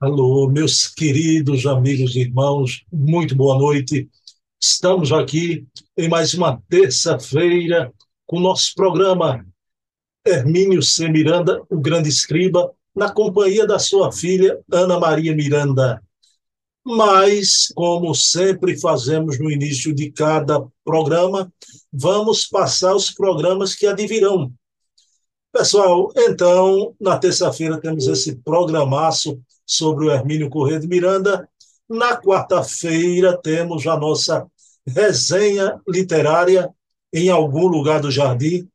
Alô, meus queridos amigos e irmãos, muito boa noite. Estamos aqui em mais uma terça-feira com o nosso programa Hermínio C. Miranda, o grande escriba, na companhia da sua filha Ana Maria Miranda. Mas, como sempre fazemos no início de cada programa, vamos passar os programas que advirão. Pessoal, então, na terça-feira temos esse programaço sobre o Hermínio Corrêa de Miranda. Na quarta-feira temos a nossa resenha literária em algum lugar do jardim,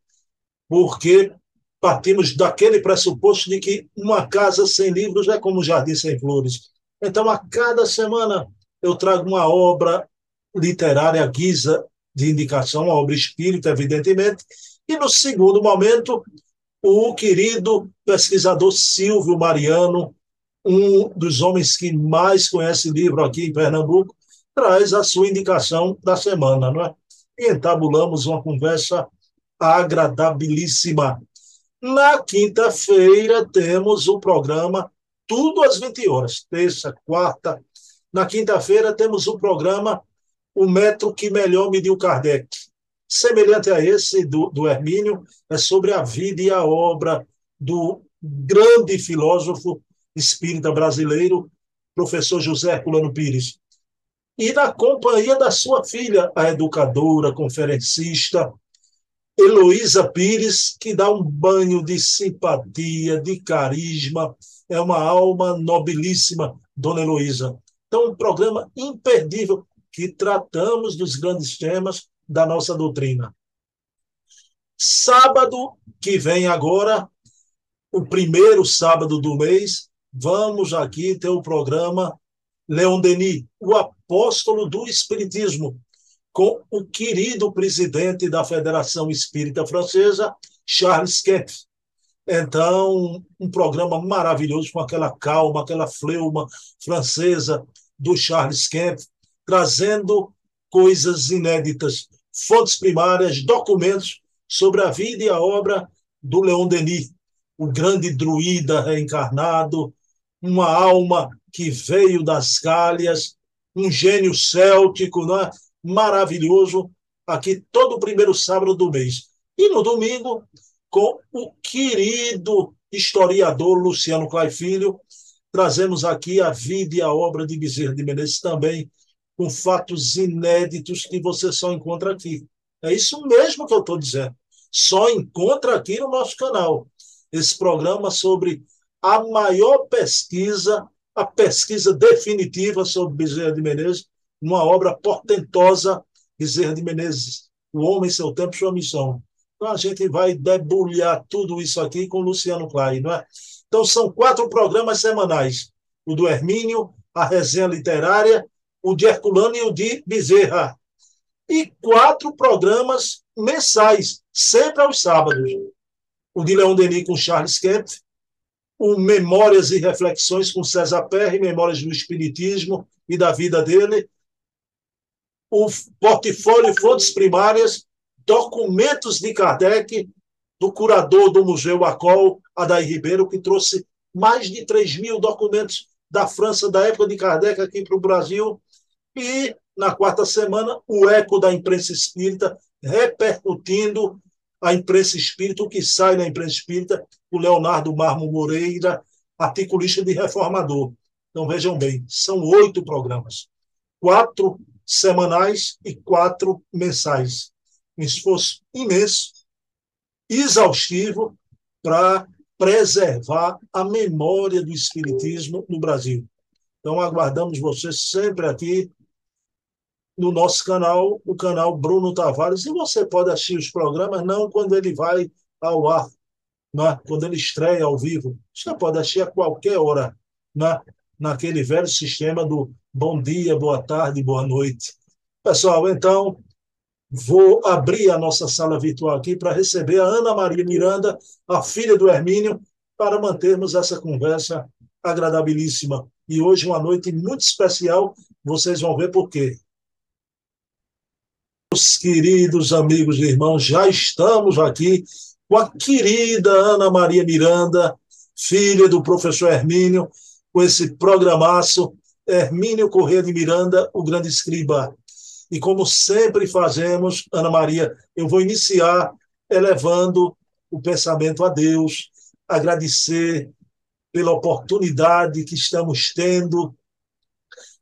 porque partimos daquele pressuposto de que uma casa sem livros é como um jardim sem flores. Então, a cada semana eu trago uma obra literária guisa de indicação, uma obra espírita, evidentemente, e no segundo momento, o querido pesquisador Silvio Mariano, um dos homens que mais conhece livro aqui em Pernambuco, traz a sua indicação da semana, não é? E entabulamos uma conversa agradabilíssima. Na quinta-feira temos o programa Tudo às 20 horas, terça, quarta. Na quinta-feira temos o programa O Metro que Melhor Mediu Kardec. Semelhante a esse do, do Hermínio, é sobre a vida e a obra do grande filósofo espírita brasileiro, professor José Herculano Pires. E na companhia da sua filha, a educadora, conferencista, Heloísa Pires, que dá um banho de simpatia, de carisma, é uma alma nobilíssima, Dona Heloísa. Então, um programa imperdível que tratamos dos grandes temas da nossa doutrina. Sábado que vem agora, o primeiro sábado do mês, vamos aqui ter o programa Leon Denis, o apóstolo do Espiritismo, com o querido presidente da Federação Espírita Francesa, Charles Kempf. Então, um programa maravilhoso, com aquela calma, aquela fleuma francesa do Charles Kempf, trazendo coisas inéditas, fontes primárias, documentos sobre a vida e a obra do Leon Denis, o grande druida reencarnado, uma alma que veio das Gálias, um gênio céltico, né? maravilhoso, aqui todo o primeiro sábado do mês. E no domingo, com o querido historiador Luciano Clay Filho, trazemos aqui a vida e a obra de Bezerra de Menezes também, com fatos inéditos que você só encontra aqui. É isso mesmo que eu estou dizendo. Só encontra aqui no nosso canal. Esse programa sobre a maior pesquisa, a pesquisa definitiva sobre Bezerra de Menezes, uma obra portentosa, Bezerra de Menezes, O Homem, Seu Tempo, Sua Missão. Então a gente vai debulhar tudo isso aqui com Luciano Clay, não é? Então são quatro programas semanais: o do Hermínio, a resenha literária, o de Herculano e o de Bezerra. E quatro programas mensais, sempre aos sábados. O de Leão Denis com Charles Kempf, o Memórias e Reflexões com César Perry, Memórias do Espiritismo e da vida dele, o portfólio Fontes Primárias, documentos de Kardec, do curador do Museu Acol, Adair Ribeiro, que trouxe mais de 3 mil documentos da França da época de Kardec aqui para o Brasil. E, na quarta semana, o eco da imprensa espírita repercutindo a imprensa espírita, o que sai na imprensa espírita, o Leonardo Marmo Moreira, articulista de Reformador. Então, vejam bem, são oito programas, quatro semanais e quatro mensais. Um esforço imenso, exaustivo, para preservar a memória do Espiritismo no Brasil. Então, aguardamos vocês sempre aqui no nosso canal, o canal Bruno Tavares, e você pode assistir os programas não quando ele vai ao ar, né? quando ele estreia ao vivo. Você pode assistir a qualquer hora, né? naquele velho sistema do bom dia, boa tarde, boa noite. Pessoal, então, vou abrir a nossa sala virtual aqui para receber a Ana Maria Miranda, a filha do Hermínio, para mantermos essa conversa agradabilíssima. E hoje uma noite muito especial, vocês vão ver por quê. Meus queridos amigos e irmãos, já estamos aqui com a querida Ana Maria Miranda, filha do professor Hermínio, com esse programaço Hermínio Corrêa de Miranda, o grande escriba. E como sempre fazemos, Ana Maria, eu vou iniciar elevando o pensamento a Deus, agradecer pela oportunidade que estamos tendo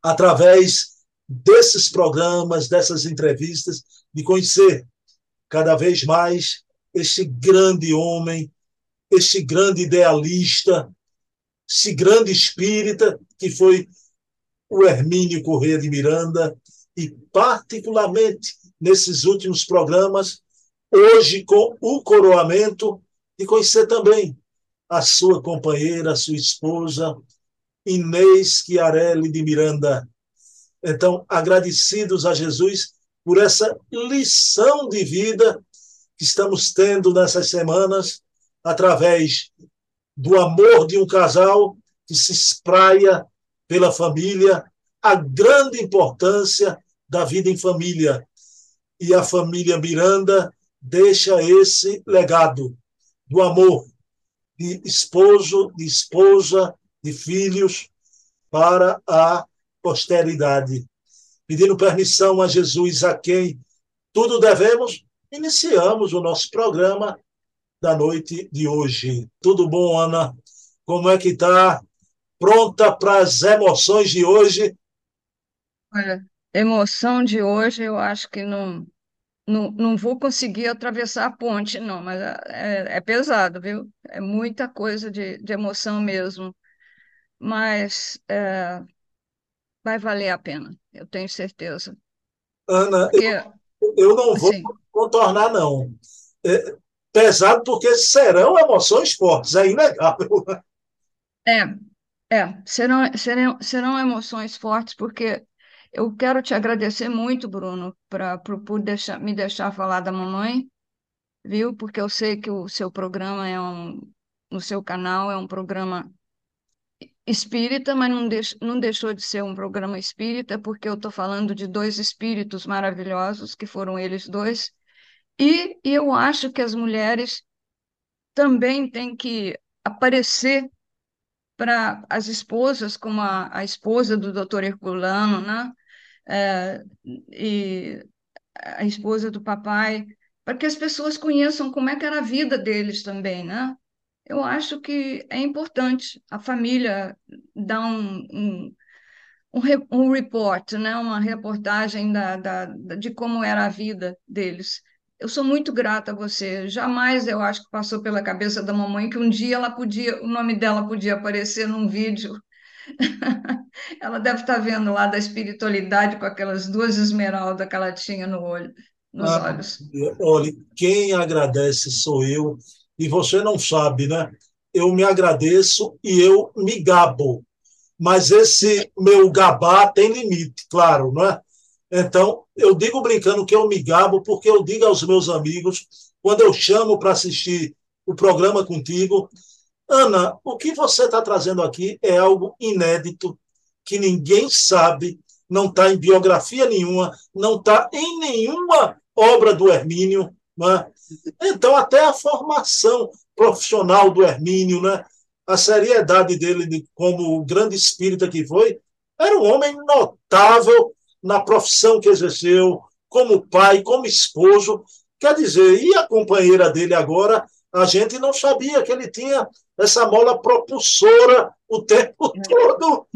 através desses programas, dessas entrevistas, de conhecer cada vez mais este grande homem, este grande idealista, esse grande espírita que foi o Hermínio Corrêa de Miranda, e particularmente nesses últimos programas, hoje com o coroamento, e conhecer também a sua companheira, a sua esposa, Inês Chiarelli de Miranda. Então, agradecidos a Jesus por essa lição de vida que estamos tendo nessas semanas, através do amor de um casal que se espraia pela família, a grande importância da vida em família. E a família Miranda deixa esse legado do amor de esposo, de esposa, de filhos para a posteridade. Pedindo permissão a Jesus, a quem tudo devemos, iniciamos o nosso programa da noite de hoje. Tudo bom, Ana? Como é que está? Pronta para as emoções de hoje? Olha, emoção de hoje eu acho que não, não, não vou conseguir atravessar a ponte, não, mas é, é pesado, viu? É muita coisa de, de emoção mesmo. Mas é, vai valer a pena, eu tenho certeza. Ana, Porque, eu, eu não vou assim, contornar, não. É, pesado porque serão emoções fortes, é inegável. é, é, serão, serão, serão emoções fortes, porque eu quero te agradecer muito, Bruno, pra, por, por deixar, me deixar falar da mamãe, viu? Porque eu sei que o seu programa é um, no seu canal é um programa espírita, mas não, deix, não deixou de ser um programa espírita, porque eu estou falando de dois espíritos maravilhosos, que foram eles dois, e, e eu acho que as mulheres também têm que aparecer para as esposas, como a, a esposa do doutor Herculano, né? É, e a esposa do papai, para que as pessoas conheçam como é que era a vida deles também, né? Eu acho que é importante a família dar um, um, um, um report, né? Uma reportagem da, da, da- de como era a vida deles. Eu sou muito grata a você. Jamais eu acho que passou pela cabeça da mamãe que um dia ela podia, o nome dela podia aparecer num vídeo. Ela deve estar vendo lá da espiritualidade com aquelas duas esmeraldas que ela tinha no olho, nos Ah, olhos. olha, quem agradece sou eu, e você não sabe, né? Eu me agradeço e eu me gabo, mas esse meu gabar tem limite, claro, não é? Então, eu digo brincando que eu me gabo porque eu digo aos meus amigos, quando eu chamo para assistir o programa contigo, Ana, o que você está trazendo aqui é algo inédito, que ninguém sabe, não está em biografia nenhuma, não está em nenhuma obra do Hermínio. Né? Então, até a formação profissional do Hermínio, né? a seriedade dele de, como o grande espírita que foi, era um homem notável na profissão que exerceu, como pai, como esposo. Quer dizer, e a companheira dele agora, a gente não sabia que ele tinha essa mola propulsora o tempo todo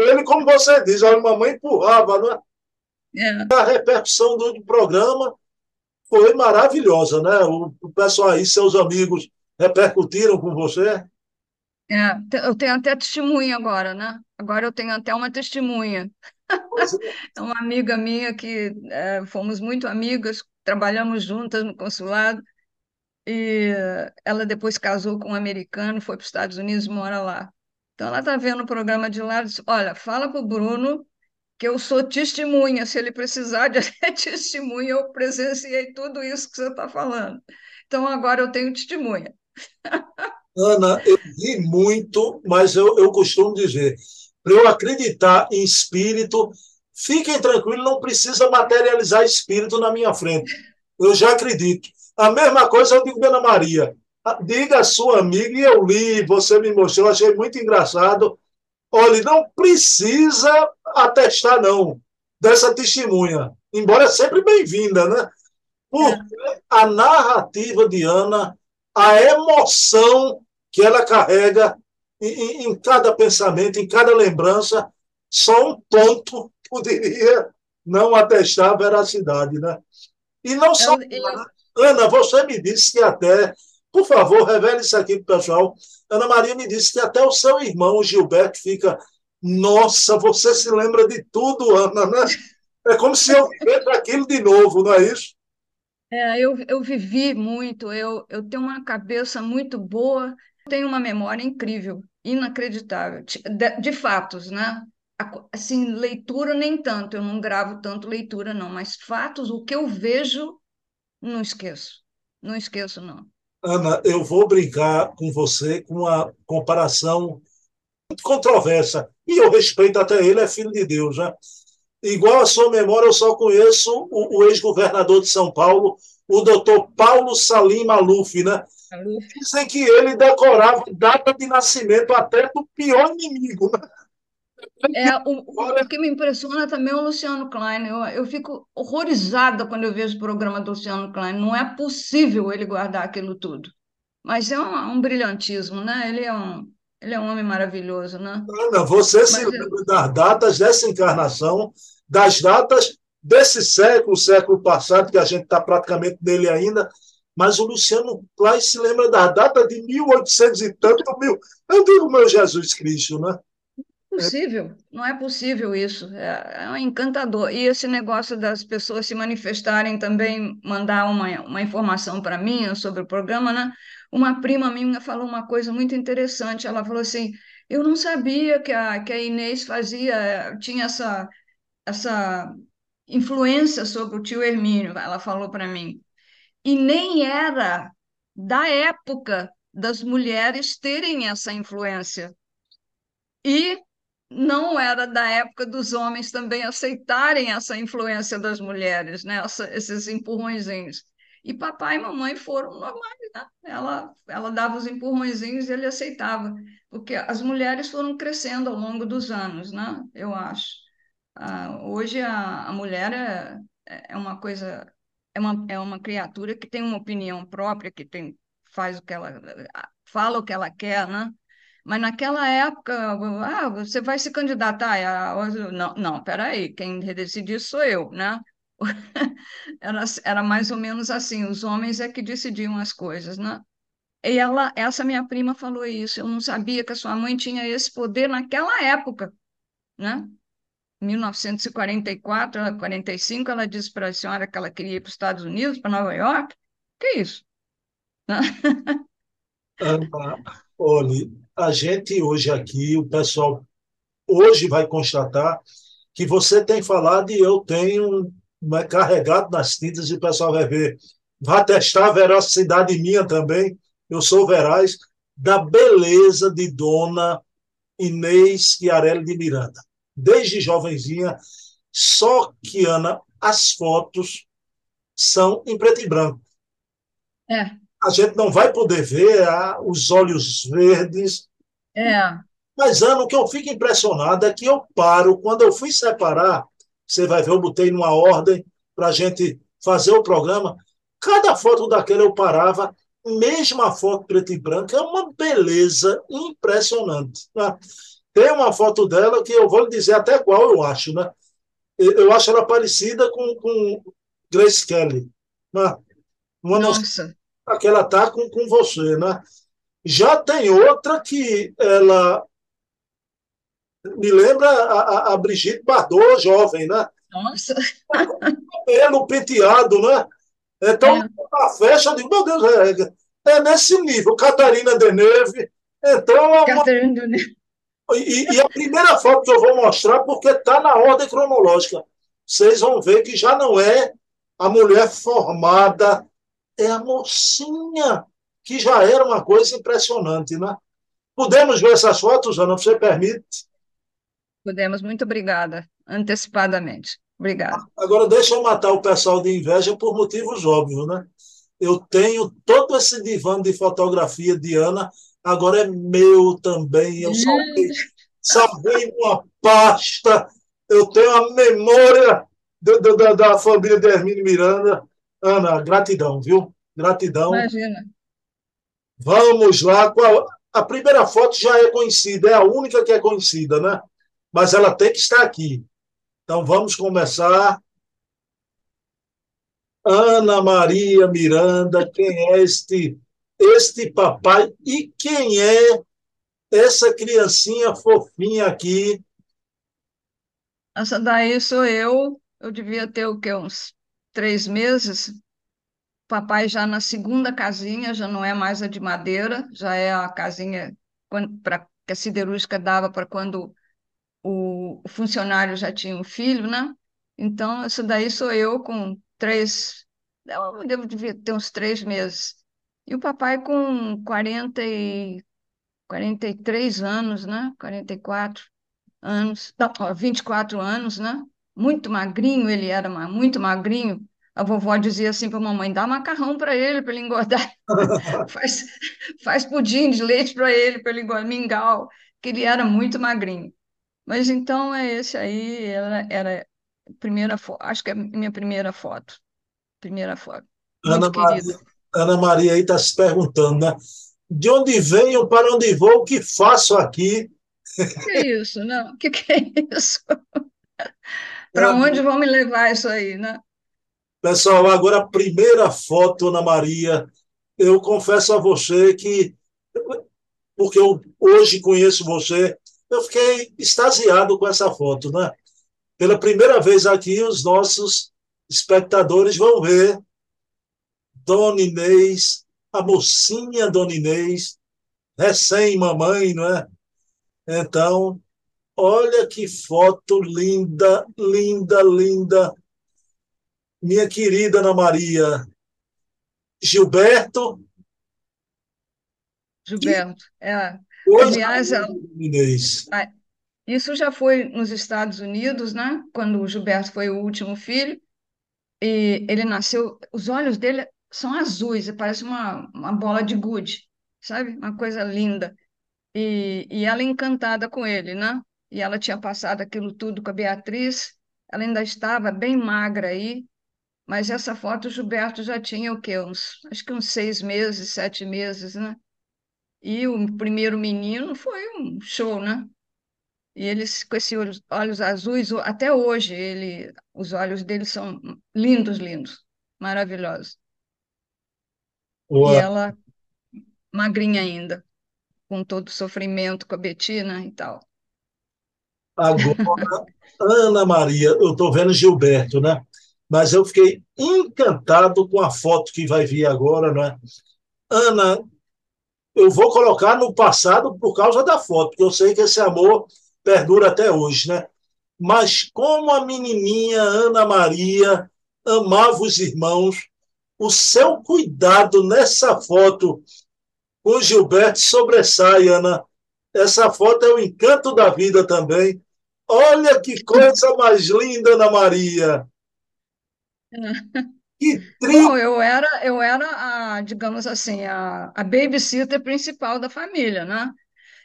ele, como você diz, a mamãe empurrava, né? É, A repercussão do programa foi maravilhosa, né? O, pessoal aí, seus amigos, repercutiram com você. é, eu tenho até testemunha agora, né? Agora eu tenho até uma testemunha. É uma amiga minha que é, fomos muito amigas, trabalhamos juntas no consulado, e ela depois casou com um americano, foi para os Estados Unidos e mora lá. Então ela está vendo o programa de lá e disse: Olha, fala para o Bruno que eu sou testemunha, se ele precisar de testemunha, eu presenciei tudo isso que você está falando. Então agora eu tenho testemunha. Ana, eu ri muito, mas eu, eu costumo dizer, para eu acreditar em espírito, fiquem tranquilos, não precisa materializar espírito na minha frente. Eu já acredito. A mesma coisa eu digo Ana Maria. diga a sua amiga, e eu li, você me mostrou, achei muito engraçado. Olha, não precisa atestar, não, dessa testemunha, embora é sempre bem-vinda, né? Porque a narrativa de Ana, a emoção que ela carrega em, em cada pensamento, em cada lembrança, só um ponto poderia não atestar a veracidade, né? E não só. Eu, eu... Ana, você me disse que até. Por favor, revele isso aqui para o pessoal. Ana Maria me disse que até o seu irmão, Gilberto, fica. Nossa, você se lembra de tudo, Ana, né? É como se eu fizesse aquilo de novo, não é isso? É, eu, eu vivi muito, eu, eu tenho uma cabeça muito boa, tenho uma memória incrível, inacreditável, de, de fatos, né? assim, leitura nem tanto, eu não gravo tanto leitura, não, mas fatos, o que eu vejo, não esqueço. Não esqueço, não. Ana, eu vou brincar com você com uma comparação muito controversa, e eu respeito até ele, é filho de Deus, né? Igual a sua memória, eu só conheço o, o ex-governador de São Paulo, o doutor Paulo Salim Maluf, né? Dizem que ele decorava data de nascimento até do pior inimigo, né? É, o, o, que me impressiona também é o Luciano Klein. Eu, eu fico horrorizada quando eu vejo o programa do Luciano Klein. Não é possível ele guardar aquilo tudo. Mas é um, um brilhantismo, né? Ele é um, ele é um homem maravilhoso, né? Ana, você Mas se lembra das datas dessa encarnação, das datas desse século, século passado, que a gente está praticamente nele ainda, mas o Luciano Klein se lembra da data de 1800 e tanto mil. Eu digo, meu Jesus Cristo, né? Possível, não é possível isso. É, é encantador. E esse negócio das pessoas se manifestarem também, mandar uma, uma informação para mim sobre o programa, né? Uma prima minha falou uma coisa muito interessante. Ela falou assim: eu não sabia que a, que a Inês fazia, tinha essa, essa influência sobre o tio Hermínio. Ela falou para mim. E nem era da época das mulheres terem essa influência. E não era da época dos homens também aceitarem essa influência das mulheres, né? Essa, esses empurrõezinhos. E papai e mamãe foram normais, né? Ela, ela dava os empurrõezinhos e ele aceitava, porque as mulheres foram crescendo ao longo dos anos, né? Eu acho. Ah, hoje a, a mulher é, é uma coisa, é uma, é uma criatura que tem uma opinião própria, que tem, faz o que ela, fala o que ela quer, né? Mas naquela época, ah, você vai se candidatar? Não, não, peraí, quem decidir sou eu, né? Era, era mais ou menos assim, os homens é que decidiam as coisas, né? E ela, essa minha prima falou isso, eu não sabia que a sua mãe tinha esse poder naquela época, né? 1944, 45, ela disse para a senhora que ela queria ir para os Estados Unidos, para Nova York. Que isso? olhe, a gente hoje aqui, o pessoal hoje vai constatar que você tem falado e eu tenho é, carregado nas tintas e o pessoal vai ver. Vai testar a veracidade minha também, eu sou veraz, da beleza de Dona Inês Chiarelli de Miranda. Desde jovenzinha, só que, Ana, as fotos são em preto e branco. É a gente não vai poder ver ah, os olhos verdes. É. Mas, Ana, o que eu fico impressionado é que eu paro, quando eu fui separar, você vai ver, eu botei numa ordem para a gente fazer o programa, cada foto daquela eu parava, mesmo a foto preto e branco, é uma beleza impressionante. Né? Tem uma foto dela que eu vou lhe dizer até qual eu acho, né? Eu acho ela parecida com, com Grace Kelly. Né? Uma Nossa que ela está com, com você, né? Já tem outra que ela me lembra a, a Brigitte Bardot, jovem, né? Nossa! Pelo penteado, né? Então, é. a festa, eu digo, meu Deus, é, é nesse nível. Catarina Deneuve. Então, é Catarina Deneuve. E, e, a primeira foto que eu vou mostrar, porque está na ordem cronológica, vocês vão ver que já não é a mulher formada é a mocinha, que já era uma coisa impressionante, né? Podemos ver essas fotos, Ana, você permite? Podemos, muito obrigada, antecipadamente. Obrigada. Agora, deixa eu matar o pessoal de inveja por motivos óbvios, né? Eu tenho todo esse divã de fotografia de Ana, agora é meu também. Eu salvei, salvei uma pasta, eu tenho a memória da, da, da família de Hermínio Miranda. Ana, gratidão, viu? Gratidão. Imagina. Vamos lá. A primeira foto já é conhecida, é a única que é conhecida, né? Mas ela tem que estar aqui. Então vamos começar. Ana Maria Miranda, quem é este este papai e quem é essa criancinha fofinha aqui? Essa daí sou eu. Eu devia ter o quê? Uns três meses. Papai já na segunda casinha, já não é mais a de madeira, já é a casinha pra, que a siderúrgica dava para quando o, o funcionário já tinha um filho, né? Então, essa daí sou eu com três, eu devo ter uns três meses. E o papai com 40 e, 43 anos, né? 44 anos, não, 24 anos, né? Muito magrinho, ele era muito magrinho. A vovó dizia assim para a mamãe: dá macarrão para ele, para ele engordar. faz, faz pudim de leite para ele, para ele engordar, mingau, que ele era muito magrinho. Mas então é esse aí, era, era primeira foto, acho que é a minha primeira foto. Primeira foto. Muito Ana querida. Maria, Ana Maria aí está se perguntando, né? De onde venho, para onde vou, o que faço aqui? Que é isso, não? O que, que é isso? para onde vão me levar isso aí, né? Pessoal, agora a primeira foto, Ana Maria. Eu confesso a você que, porque eu hoje conheço você, eu fiquei extasiado com essa foto, né? Pela primeira vez aqui, os nossos espectadores vão ver Dona Inês, a mocinha Dona Inês, recém-mamãe, não é? Então, olha que foto linda, linda, linda. Minha querida Ana Maria. Gilberto. Gilberto, é. Aliás, ela, isso já foi nos Estados Unidos, né? Quando o Gilberto foi o último filho, e ele nasceu, os olhos dele são azuis, parece uma, uma bola de gude, sabe? Uma coisa linda. E, e ela encantada com ele, né? E ela tinha passado aquilo tudo com a Beatriz, ela ainda estava bem magra aí, mas essa foto o Gilberto já tinha o quê? Uns, acho que uns seis meses, sete meses, né? E o primeiro menino foi um show, né? E eles, com esses olhos, olhos azuis, até hoje, ele, os olhos dele são lindos, lindos, maravilhosos. E ela, magrinha ainda, com todo o sofrimento com a Betina e tal. Agora, Ana Maria, eu estou vendo Gilberto, né? Mas eu fiquei encantado com a foto que vai vir agora, né? Ana, eu vou colocar no passado por causa da foto, porque eu sei que esse amor perdura até hoje, né? Mas como a menininha Ana Maria amava os irmãos, o seu cuidado nessa foto com Gilberto sobressai, Ana. Essa foto é o encanto da vida também. Olha que coisa mais linda, Ana Maria. Que Bom, eu era, eu era a, digamos assim, a, a babysitter principal da família, né?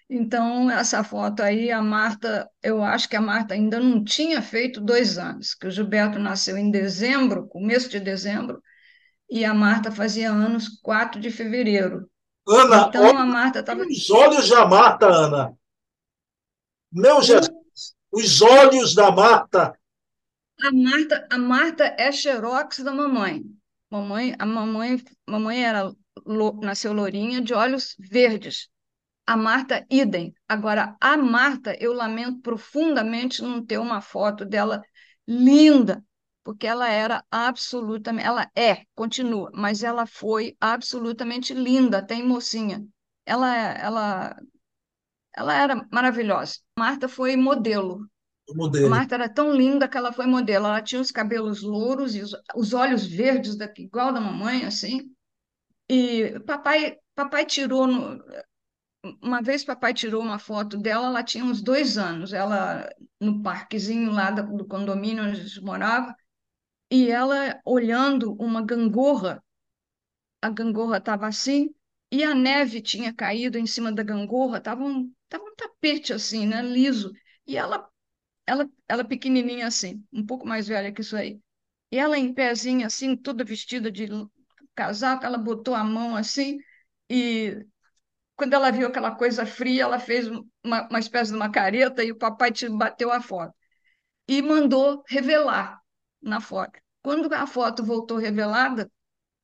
Então, essa foto aí, a Marta, eu acho que a Marta ainda não tinha feito dois anos, que o Gilberto nasceu em dezembro, começo de dezembro, e a Marta fazia anos 4 de fevereiro. Ana, então, olha a Marta estava. Os olhos da Marta, Ana. Meu Jesus, os olhos da Marta a Marta, a Marta é xerox da mamãe. Mamãe, a mamãe, mamãe era nasceu lourinha de olhos verdes. A Marta idem. Agora a Marta, eu lamento profundamente não ter uma foto dela linda, porque ela era absolutamente, ela é, continua, mas ela foi absolutamente linda, até em mocinha. Ela, ela, ela era maravilhosa. Marta foi modelo modelo. Marta era tão linda que ela foi modelo. Ela tinha os cabelos louros e os, os olhos verdes, daqui, igual da mamãe, assim. E papai, papai tirou. No, uma vez papai tirou uma foto dela, ela tinha uns dois anos. Ela no parquezinho lá do, do condomínio onde a gente morava, e ela olhando uma gangorra a gangorra estava assim, e a neve tinha caído em cima da gangorra, estava um, tava um tapete assim, né, liso, e ela, ela, ela pequenininha assim, um pouco mais velha que isso aí, e ela em pezinha assim, toda vestida de casaco, ela botou a mão assim, e quando ela viu aquela coisa fria, ela fez uma, uma espécie de uma careta e o papai te bateu a foto. E mandou revelar na foto. Quando a foto voltou revelada,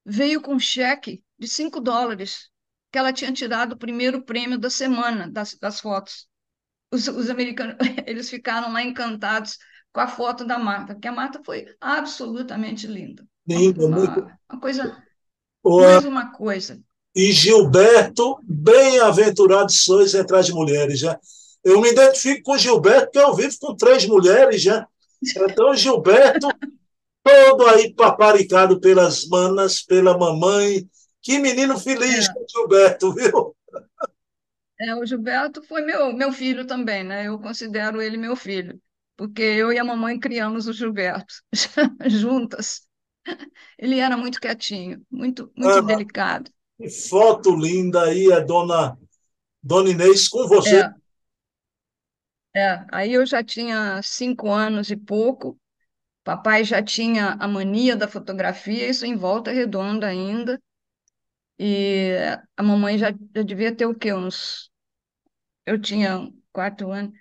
veio com um cheque de 5 dólares, que ela tinha tirado o primeiro prêmio da semana das, das fotos. Os, os americanos, eles ficaram lá encantados com a foto da Marta, porque a Marta foi absolutamente linda. Linda, uma, muito. uma coisa, Ô, mais uma coisa. E Gilberto, bem-aventurados sois entre as mulheres, já. Eu me identifico com Gilberto, porque eu vivo com três mulheres já. Então, Gilberto, todo aí paparicado pelas manas, pela mamãe. Que menino feliz, É. Gilberto, viu? É, o Gilberto foi meu, meu filho também, né? Eu considero ele meu filho, porque eu e a mamãe criamos o Gilberto juntas. Ele era muito quietinho, muito, muito delicado. que foto linda aí, a dona, dona Inês com você. É, é. Aí eu já tinha cinco anos e pouco, papai já tinha a mania da fotografia, isso em Volta Redonda ainda, e a mamãe já, já devia ter o quê? Uns, eu tinha quatro anos,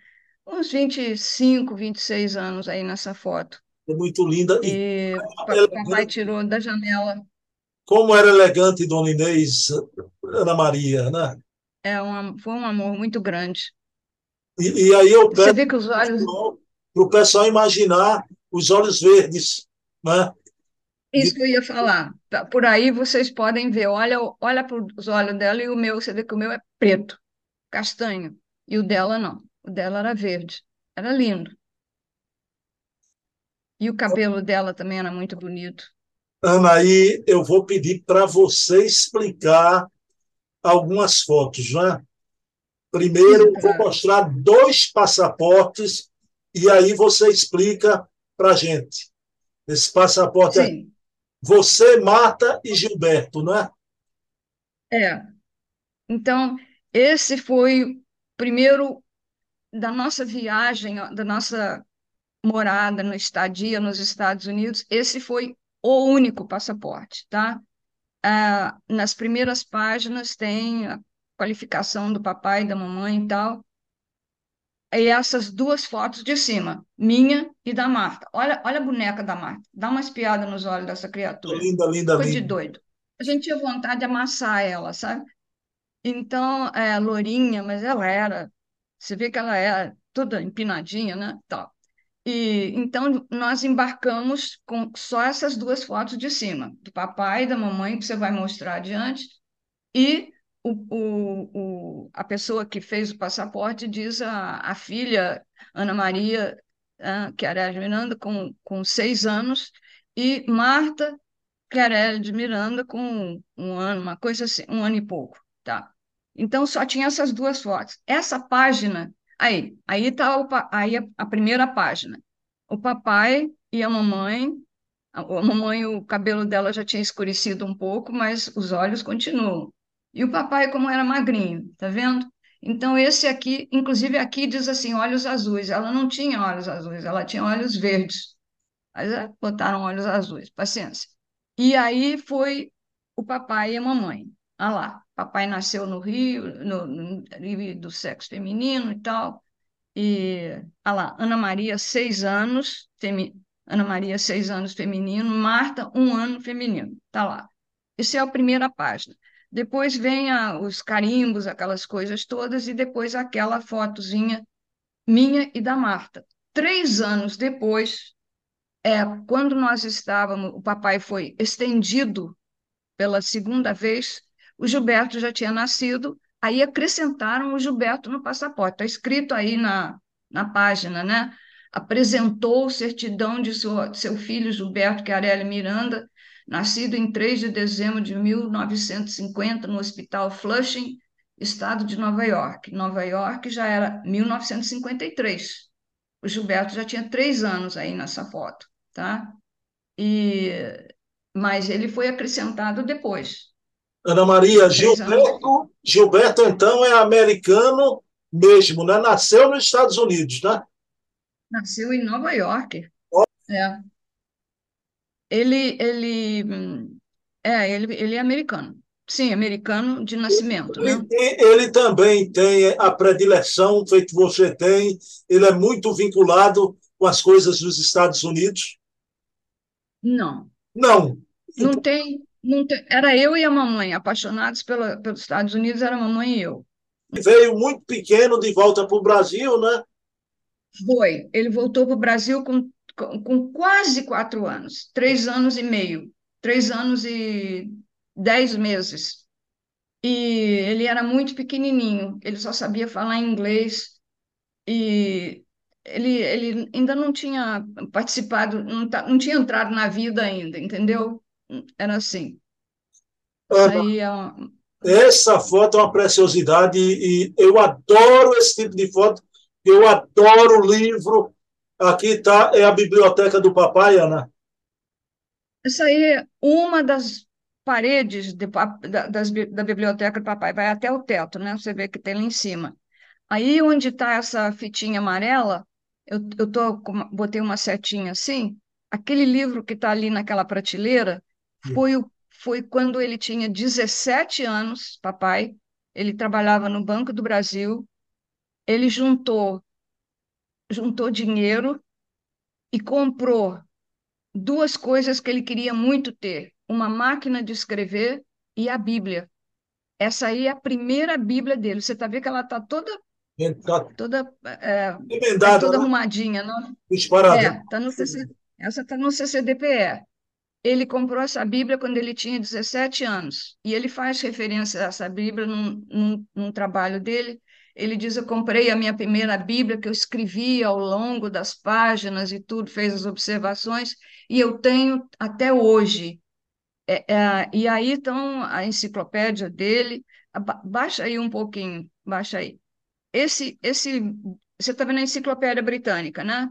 uns vinte vinte e cinco, vinte e seis anos aí nessa foto. É muito linda. E E pa- papai elegante, tirou da janela. como era elegante dona Inês, Ana Maria, né? É uma, foi um amor muito grande. E, e aí eu Você vê que os olhos. para o pessoal imaginar os olhos verdes, né? Isso que eu ia falar. Tá, Por aí vocês podem ver. Olha, olha para os olhos dela e o meu. Você vê que o meu é preto, castanho. E o dela não. O dela era verde. Era lindo. E o cabelo dela também era muito bonito. Ana, aí eu vou pedir para você explicar algumas fotos, né? Primeiro, Sim, vou claro. mostrar dois passaportes e aí você explica para a gente. Esse passaporte é Sim, você, Marta e Gilberto, né? é. Então, esse foi primeiro da nossa viagem, da nossa morada, no estadia nos Estados Unidos, esse foi o único passaporte, tá? Ah, nas primeiras páginas tem a qualificação do papai da mamãe e tal, e essas duas fotos de cima, minha e da Marta. Olha, olha a boneca da Marta, dá uma espiada nos olhos dessa criatura, Linda, linda, coisa de linda. doido. A gente tinha vontade de amassar ela, sabe? Então, é lourinha, mas ela era, você vê que ela era toda empinadinha, né? Tal. E então nós embarcamos com só essas duas fotos de cima, do papai e da mamãe, que você vai mostrar adiante, e o, o, o, a pessoa que fez o passaporte diz a, a filha, Ana Maria, ah, Chiarelli de Miranda, com, com seis anos, e Marta Chiarelli de Miranda, com um ano, uma coisa assim, um ano e pouco, tá? Então só tinha essas duas fotos. Essa página, aí, aí está aí a, a primeira página. O papai e a mamãe, a mamãe, o cabelo dela já tinha escurecido um pouco, mas os olhos continuam. E o papai, como era magrinho, tá vendo? Então, esse aqui, inclusive aqui diz assim, olhos azuis. Ela não tinha olhos azuis, ela tinha olhos verdes. Mas é, botaram olhos azuis, paciência. E aí foi o papai e a mamãe. Ah lá, papai nasceu no Rio, no, no do sexo feminino e tal. E, ah lá, Ana Maria, seis anos, femi, Ana Maria, seis anos feminino, Marta, um ano feminino. Tá lá. Essa é a primeira página. Depois vem a, os carimbos, aquelas coisas todas, e depois aquela fotozinha minha e da Marta. Três anos depois, é, quando nós estávamos, o papai foi estendido pela segunda vez, o Gilberto já tinha nascido, aí acrescentaram o Gilberto no passaporte. Está escrito aí na, na página, né? Apresentou certidão de seu, seu filho Gilberto Chiarelli Miranda, nascido em 3 de dezembro de 1950 no Hospital Flushing, estado de Nova York. Nova York já era 1953. O Gilberto já tinha três anos aí nessa foto, tá? E, mas ele foi acrescentado depois. Ana Maria, Gilberto, Gilberto, então, é americano mesmo, né? Nasceu nos Estados Unidos, né? Nasceu em Nova York. É. Ele, ele, é, ele, ele é americano. Sim, americano de nascimento, ele, né? Ele também tem a predileção, feito você tem, ele é muito vinculado com as coisas dos Estados Unidos? Não. Não. Não tem, não tem. Era eu e a mamãe, apaixonados pela, pelos Estados Unidos, era a mamãe e eu. Veio muito pequeno de volta para o Brasil, né? Foi. Ele voltou para o Brasil com, com, com quase quatro anos, três anos e meio, três anos e dez meses. E ele era muito pequenininho, ele só sabia falar inglês e ele, ele ainda não tinha participado, não, tá, não tinha entrado na vida ainda, entendeu? Era assim. Aí é uma... Essa foto é uma preciosidade e eu adoro esse tipo de foto, eu adoro o livro. Aqui está, é a biblioteca do papai, Ana. Essa aí é uma das paredes de, da, das, da biblioteca do papai, vai até o teto, né? Você vê que tem lá em cima. Aí onde está essa fitinha amarela, eu, eu tô, botei uma setinha assim, aquele livro que está ali naquela prateleira foi, foi quando ele tinha 17 anos, papai, ele trabalhava no Banco do Brasil, ele juntou, juntou dinheiro e comprou duas coisas que ele queria muito ter, uma máquina de escrever e a Bíblia. Essa aí é a primeira Bíblia dele. Você está vendo que ela está toda toda é, é toda né? arrumadinha, não? Disparada. É, tá no CC, essa está no CCDPE. Ele comprou essa Bíblia quando ele tinha 17 anos e ele faz referência a essa Bíblia num, num, num trabalho dele. Ele diz: Eu comprei a minha primeira Bíblia que eu escrevi ao longo das páginas e tudo, fez as observações, e eu tenho até hoje. É, é, e aí, então, a enciclopédia dele, baixa aí um pouquinho, baixa aí. Esse, esse, você está vendo a enciclopédia britânica, né?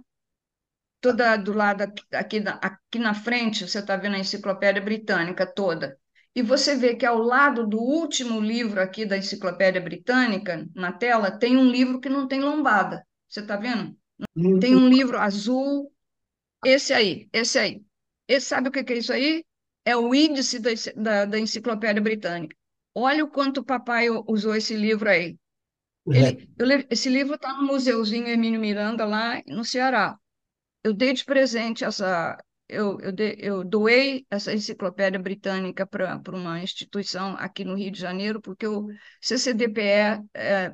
Toda do lado aqui, aqui, aqui na frente, você está vendo a enciclopédia britânica toda. E você vê que ao lado do último livro aqui da enciclopédia britânica, na tela, tem um livro que não tem lombada. Você está vendo? Tem um livro azul, esse aí, esse aí. Esse, sabe o que é isso aí? É o índice da, da, da enciclopédia britânica. Olha o quanto o papai usou esse livro aí. Ele, eu, esse livro está no Museuzinho Emílio Miranda, lá no Ceará. Eu dei de presente essa. Eu, eu, de, eu doei essa enciclopédia britânica para uma instituição aqui no Rio de Janeiro, porque o CCDPE é,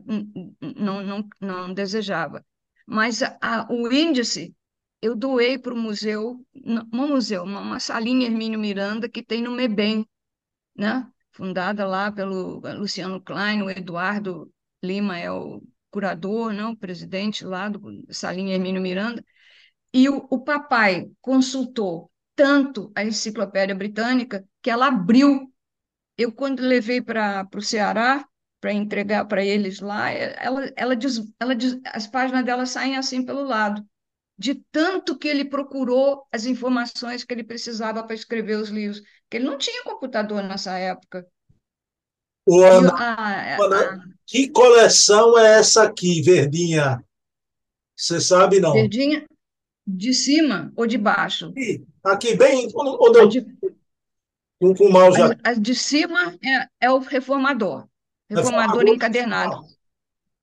não, não, não desejava. Mas a, o índice eu doei para o museu, um museu, uma, uma salinha Hermínio Miranda que tem no MEBEM, né? fundada lá pelo Luciano Klein, o Eduardo Lima é o curador, não, o presidente lá do Salinha Hermínio Miranda, e o, o papai consultou tanto a enciclopédia britânica que ela abriu. Eu, quando levei para o Ceará, para entregar para eles lá, ela, ela, diz, ela diz, as páginas dela saem assim pelo lado, de tanto que ele procurou as informações que ele precisava para escrever os livros, que ele não tinha computador nessa época. Ana, a, a, que coleção é essa aqui, verdinha? Você sabe não? Verdinha de cima ou de baixo? Aqui, aqui bem onde eu... De... Com, com mal já. A, a, de cima é, é o reformador. Reformador, reformador encadernado.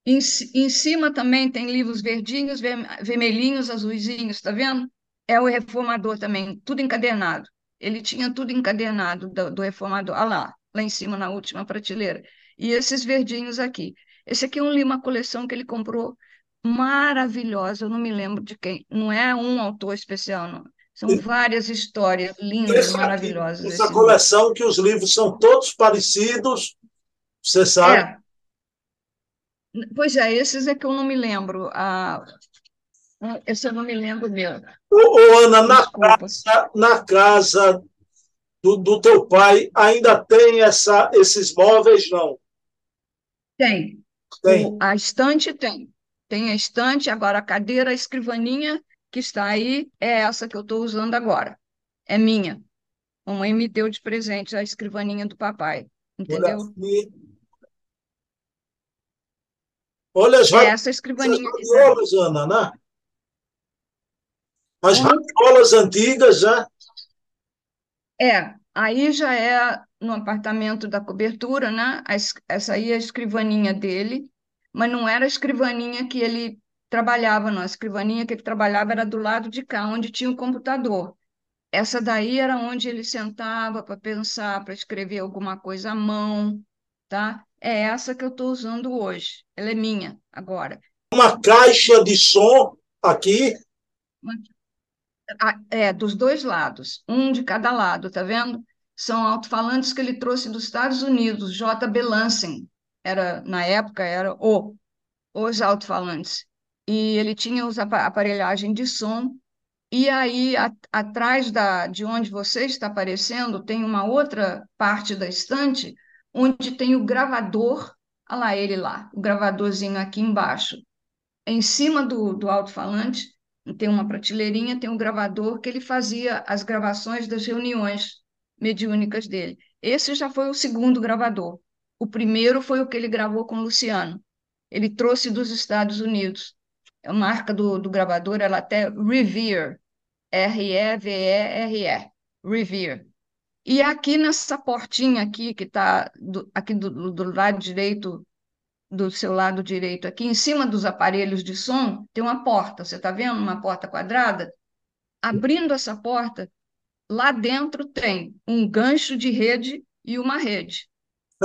Em, em cima também tem livros verdinhos, vermelhinhos, azuisinhos, tá vendo? É o reformador também, tudo encadernado. Ele tinha tudo encadernado do, do reformador. Olha lá, lá em cima na última prateleira. E esses verdinhos aqui. Esse aqui é um, uma coleção que ele comprou maravilhosa, eu não me lembro de quem. Não é um autor especial, não. São várias histórias lindas, Esse maravilhosas. Essa coleção que os livros são todos parecidos, você sabe? É. Pois é, esses é que eu não me lembro. Ah, esse eu não me lembro mesmo. Ô, ô Ana, na casa, na casa do, do teu pai ainda tem essa, esses móveis, não? Tem. tem. O, a estante tem. Tem a estante, agora a cadeira, a escrivaninha que está aí é essa que eu estou usando agora. É minha. A mãe me deu de presente a escrivaninha do papai. entendeu? Olha as é essa escrivaninha. radiolas, Ana, né? As radiolas antigas já. É, aí já é no apartamento da cobertura, né? Essa aí é a escrivaninha dele, mas não era a escrivaninha que ele trabalhava, não. A escrivaninha que ele trabalhava era do lado de cá, onde tinha o computador. Essa daí era onde ele sentava para pensar, para escrever alguma coisa à mão, tá? É essa que eu estou usando hoje. Ela é minha agora. Uma caixa de som aqui. É, dos dois lados, um de cada lado, tá vendo? São alto-falantes que ele trouxe dos Estados Unidos, J.B. Lansing, era, na época, era o, os alto-falantes. E ele tinha os aparelhagem de som e aí, a, atrás da, de onde você está aparecendo, tem uma outra parte da estante onde tem o gravador. Olha lá ele lá, o gravadorzinho aqui embaixo. Em cima do, do alto-falante, tem uma prateleirinha, tem um gravador que ele fazia as gravações das reuniões mediúnicas dele. Esse já foi o segundo gravador. O primeiro foi o que ele gravou com o Luciano. Ele trouxe dos Estados Unidos. A marca do, do gravador, ela até Revere, R-E-V-E-R-E, Revere. E aqui nessa portinha aqui, que está aqui do, do lado direito, do seu lado direito, aqui em cima dos aparelhos de som, tem uma porta. Você está vendo uma porta quadrada? Abrindo essa porta, lá dentro tem um gancho de rede e uma rede.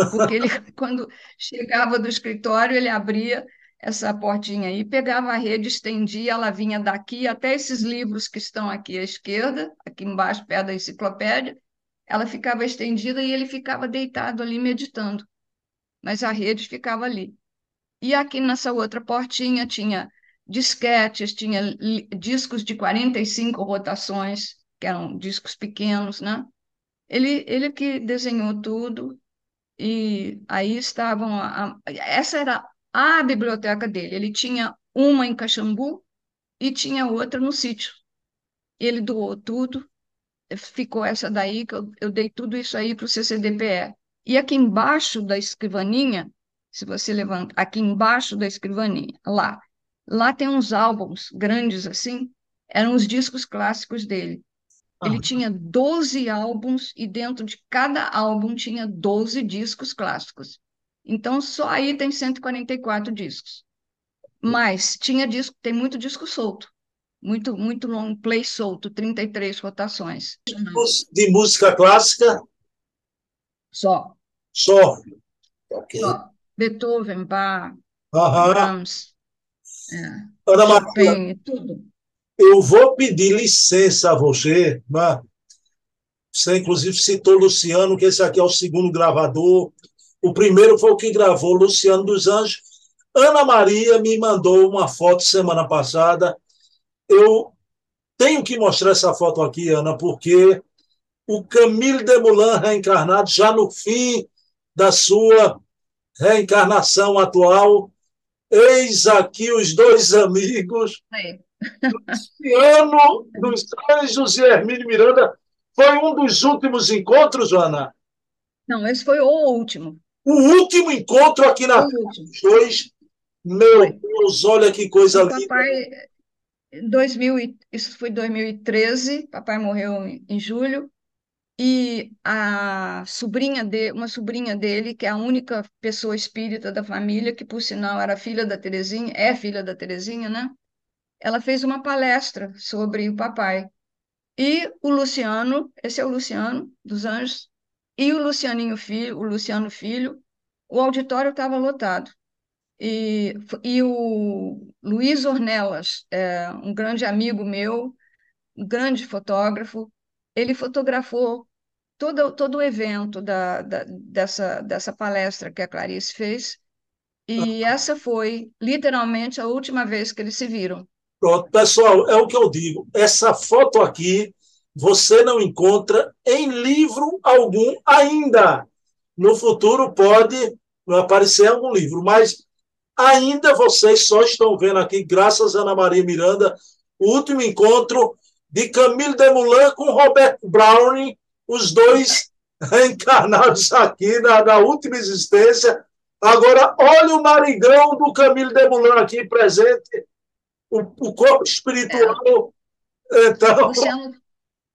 Porque ele, quando chegava do escritório, ele abria essa portinha aí, pegava a rede, estendia, ela vinha daqui até esses livros que estão aqui à esquerda, aqui embaixo, perto da enciclopédia, ela ficava estendida e ele ficava deitado ali meditando, mas a rede ficava ali. E aqui nessa outra portinha tinha disquetes, tinha discos de 45 rotações, que eram discos pequenos, né? Ele, ele que desenhou tudo, e aí estavam. A, essa era a biblioteca dele. Ele tinha uma em Caxambu e tinha outra no sítio. Ele doou tudo, ficou essa daí, que eu, eu dei tudo isso aí para o CCDPE. E aqui embaixo da escrivaninha, se você levanta, aqui embaixo da escrivaninha, lá, lá tem uns álbuns grandes assim, eram os discos clássicos dele. Ele ah. tinha 12 álbuns e dentro de cada álbum tinha 12 discos clássicos. Então, só aí tem 144 discos. Mas tinha disco, tem muito disco solto. Muito, muito long play solto, 33 rotações. De música clássica? Só. Só. Okay. Só. Beethoven, Bach, Aham. Brahms, é, Ana Maria, tudo. Eu vou pedir licença a você, né? Você, inclusive, citou Luciano, que esse aqui é o segundo gravador o primeiro foi o que gravou Luciano dos Anjos. Ana Maria me mandou uma foto semana passada. Eu tenho que mostrar essa foto aqui, Ana, porque o Camille Desmoulins reencarnado, já no fim da sua reencarnação atual, eis aqui os dois amigos. É. Luciano dos Anjos e Hermínio Miranda. Foi um dos últimos encontros, Ana? Não, esse foi o último. O último encontro aqui na dois. Meu Deus, olha que coisa linda. Papai, 2000, isso foi 2013, papai morreu em julho, e a sobrinha de, uma sobrinha dele, que é a única pessoa espírita da família, que por sinal era filha da Terezinha, é filha da Terezinha, né? Ela fez uma palestra sobre o papai. E o Luciano, esse é o Luciano dos Anjos, e o Lucianinho Filho, o Luciano Filho, o auditório estava lotado. E, e o Luiz Ornelas, é, um grande amigo meu, um grande fotógrafo, ele fotografou todo, todo o evento da, da, dessa, dessa palestra que a Clarice fez, e essa foi literalmente a última vez que eles se viram. Pronto, pessoal, é o que eu digo. Essa foto aqui você não encontra em livro algum ainda. No futuro pode aparecer algum livro, mas ainda vocês só estão vendo aqui, graças a Ana Maria Miranda, o último encontro de Camille Desmoulins com Robert Browning, os dois encarnados aqui na, na última existência. Agora, olha o narigão do Camilo de Moulin aqui presente, o, o corpo espiritual. É. Então... Luciano,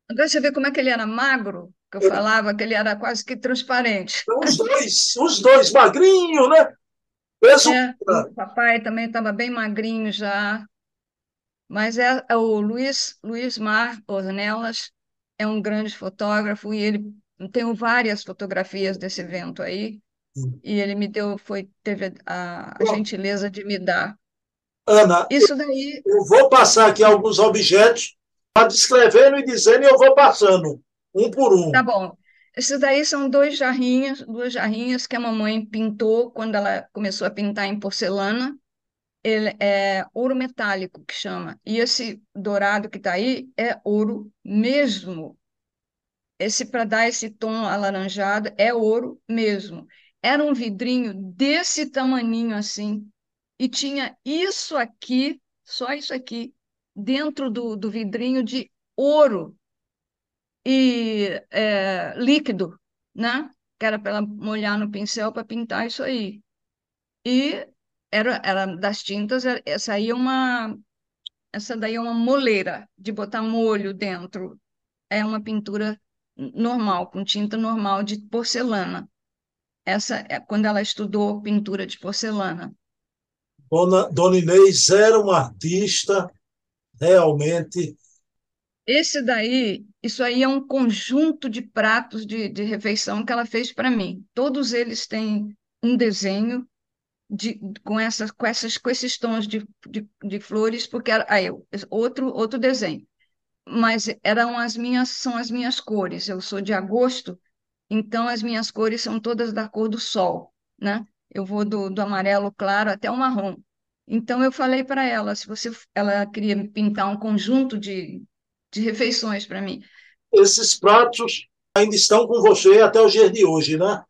agora você vê como é que ele era magro, que eu falava que ele era quase que transparente. Os dois, os dois magrinhos, né? Peso... É, o papai também estava bem magrinho já. Mas é, é o Luiz, Luiz Mar Ornelas é um grande fotógrafo e ele tenho várias fotografias desse evento aí e ele me deu foi teve a, a gentileza de me dar. Ana, isso daí. Eu vou passar aqui alguns objetos, para descrevendo e dizendo e eu vou passando um por um. Tá bom. Esses daí são dois jarrinhas, duas jarrinhas que a mamãe pintou quando ela começou a pintar em porcelana ele é ouro metálico que chama. E esse dourado que está aí é ouro mesmo. Esse para dar esse tom alaranjado é ouro mesmo. Era um vidrinho desse tamaninho assim e tinha isso aqui, só isso aqui, dentro do, do vidrinho de ouro e é, líquido, né? Que era para ela molhar no pincel para pintar isso aí. E era, era das tintas, essa aí é uma essa daí é uma moleira de botar molho dentro. É uma pintura normal, com tinta normal de porcelana. Essa é quando ela estudou pintura de porcelana. Dona, Dona Inês era uma artista realmente. Esse daí, isso aí é um conjunto de pratos de, de refeição que ela fez para mim. Todos eles têm um desenho de, com, essas, com, essas, com esses tons de, de, de flores, porque era aí, outro, outro desenho. Mas eram as minhas, são as minhas cores. Eu sou de agosto, então as minhas cores são todas da cor do sol, né? Eu vou do, do amarelo claro até o marrom. Então eu falei para ela, se você, ela queria pintar um conjunto de, de refeições para mim. Esses pratos ainda estão com você até o dia de hoje, né?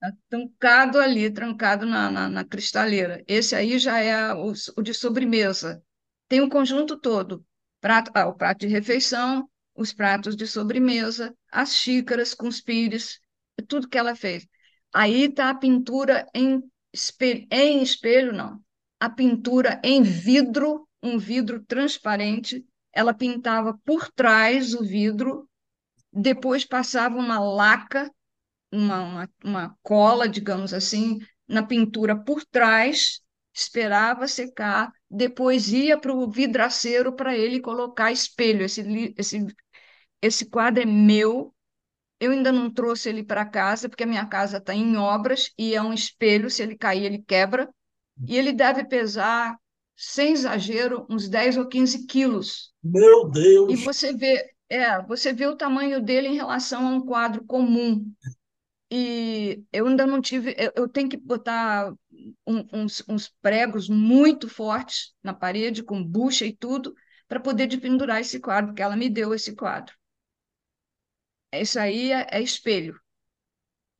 Tá trancado ali, trancado na, na, na, cristaleira. Esse aí já é o, o, de sobremesa. Tem o conjunto todo: prato, ah, o prato de refeição, os pratos de sobremesa, as xícaras com os pires, tudo que ela fez. Aí está a pintura em espelho, em espelho, não. A pintura em vidro, um vidro transparente. Ela pintava por trás o vidro, depois passava uma laca uma, uma, uma cola, digamos assim, na pintura por trás, esperava secar, depois ia para o vidraceiro para ele colocar espelho. Esse, esse, esse quadro é meu, eu ainda não trouxe ele para casa, porque a minha casa está em obras e é um espelho, se ele cair, ele quebra. E ele deve pesar, sem exagero, uns 10 ou 15 quilos. Meu Deus! E você vê, é, você vê o tamanho dele em relação a um quadro comum. E eu ainda não tive, eu, eu tenho que botar um, uns, uns, pregos muito fortes na parede, com bucha e tudo, para poder pendurar esse quadro, porque ela me deu esse quadro. Isso aí é, é espelho.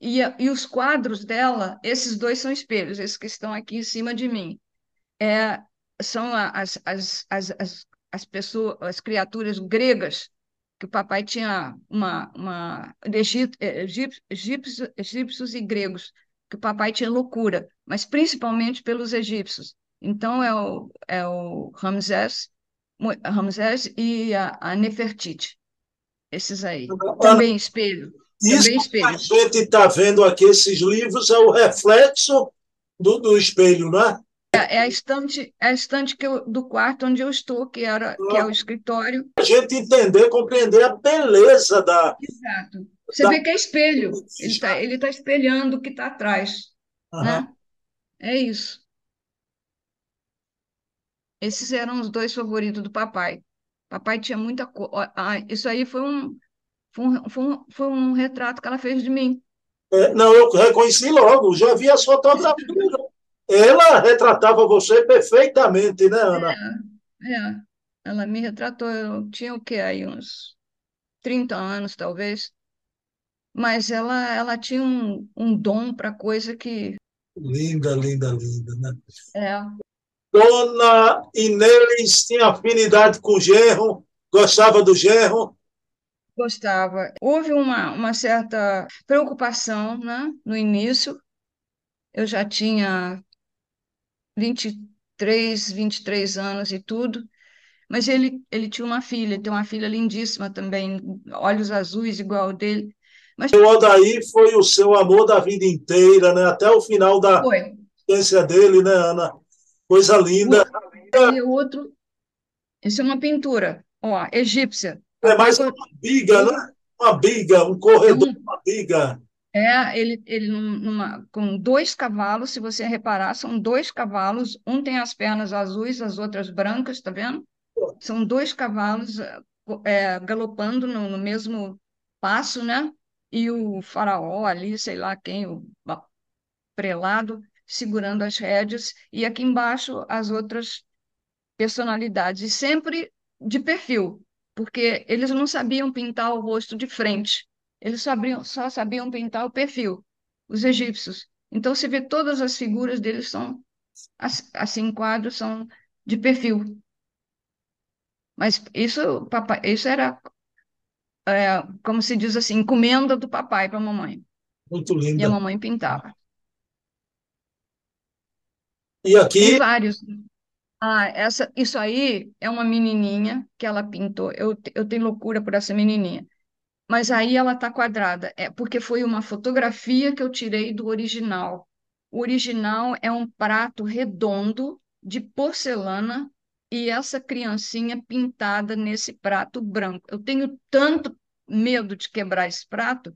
E, e, os quadros dela, esses dois são espelhos, esses que estão aqui em cima de mim. É, são as, as, as, as, as pessoas, as criaturas gregas que o papai tinha uma, uma egípcios, egípcios e gregos, que o papai tinha loucura, mas principalmente pelos egípcios. Então é o, é o Ramsés, Ramsés e a, a Nefertiti, esses aí. Também espelho. Isso também espelho. a gente está vendo aqui, esses livros, é o reflexo do, do espelho, não é? É, a estante, é a estante que eu, do quarto onde eu estou, que, era, que é o escritório. A gente entender, compreender a beleza da. Exato. Você da... vê que é espelho. Ele está ele tá espelhando o que está atrás. Né? É isso. Esses eram os dois favoritos do papai. Papai tinha muita cor. Ah, isso aí foi um, foi um, foi um, foi um retrato que ela fez de mim. É, não, eu reconheci logo, já vi as fotografias. Ela retratava você perfeitamente, né, Ana? É, é. Ela me retratou, eu tinha o quê aí, uns 30 anos, talvez. Mas ela, ela tinha um, um dom para coisa que. Linda, linda, linda, né? É. Dona Inês tinha afinidade com o genro, gostava do genro? Gostava. Houve uma, uma certa preocupação, né, no início. Eu já tinha vinte vinte e três vinte e três anos e tudo, mas ele, ele tinha uma filha, tem uma filha lindíssima também, olhos azuis igual o dele. Mas O Odaí foi o seu amor da vida inteira, né? Até o final da foi. existência dele, né, Ana? Coisa linda. E o outro, isso é uma pintura, ó, egípcia. É mais uma biga, né? Uma biga, um é corredor, um uma biga. É, ele, ele num- numa, com dois cavalos, se você reparar, são dois cavalos, um tem as pernas azuis, as outras brancas, tá vendo? São dois cavalos eh, galopando no, no mesmo passo, né? E o faraó ali, sei lá quem, o prelado, segurando as rédeas, e aqui embaixo as outras personalidades, e sempre de perfil, porque eles não sabiam pintar o rosto de frente, eles sabiam, só sabiam pintar o perfil, os egípcios. Então, você vê todas as figuras deles são, as- assim, quadros, são de perfil. Mas isso, papai, isso era, é, como se diz assim, encomenda do papai para a mamãe. Muito E a linda. mamãe pintava. E Tem aqui, vários. Ah, essa, isso aí é uma menininha que ela pintou. Eu, eu tenho loucura por essa menininha. Mas aí ela está quadrada. É porque foi uma fotografia que eu tirei do original. O original é um prato redondo de porcelana e essa criancinha pintada nesse prato branco. Eu tenho tanto medo de quebrar esse prato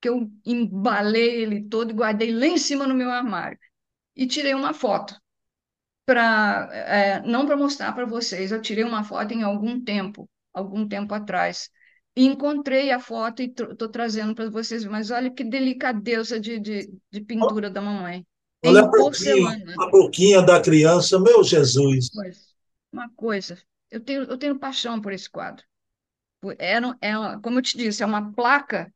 que eu embalei ele todo e guardei lá em cima no meu armário. E tirei uma foto para não para mostrar para vocês, eu tirei uma foto em algum tempo, algum tempo atrás. E encontrei a foto e estou trazendo para vocês, mas olha que delicadeza de, de, de pintura da mamãe. olha a boquinha, a boquinha da criança, meu Jesus. Pois, uma coisa. Eu tenho, eu tenho paixão por esse quadro. É, uma- como eu te disse, é uma placa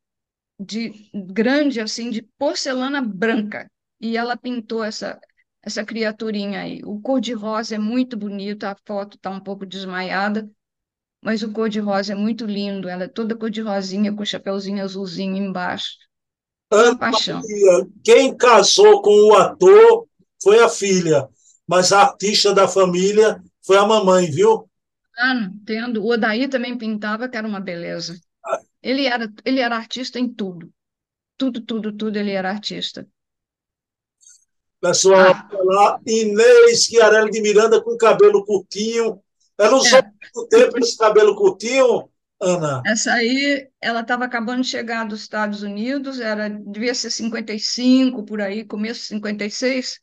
de grande assim de porcelana branca e ela pintou essa essa criaturinha aí. O cor-de-rosa é muito bonito, a foto está um pouco desmaiada, mas o cor-de-rosa é muito lindo. Ela é toda cor-de-rosinha com o chapeuzinho azulzinho embaixo. Ana paixão. Maria, quem casou com o ator foi a filha, mas a artista da família foi a mamãe, viu? Ah, entendo. O Odaí também pintava, que era uma beleza. Ele era, ele era artista em tudo. Tudo, tudo, tudo ele era artista. Pessoal, Ah, lá, Inês Chiarelli de Miranda com cabelo curtinho. Ela usou é. muito tempo esse cabelo curtinho, Ana? Essa aí, ela estava acabando de chegar dos Estados Unidos, era, devia ser 55 por aí, começo de 56,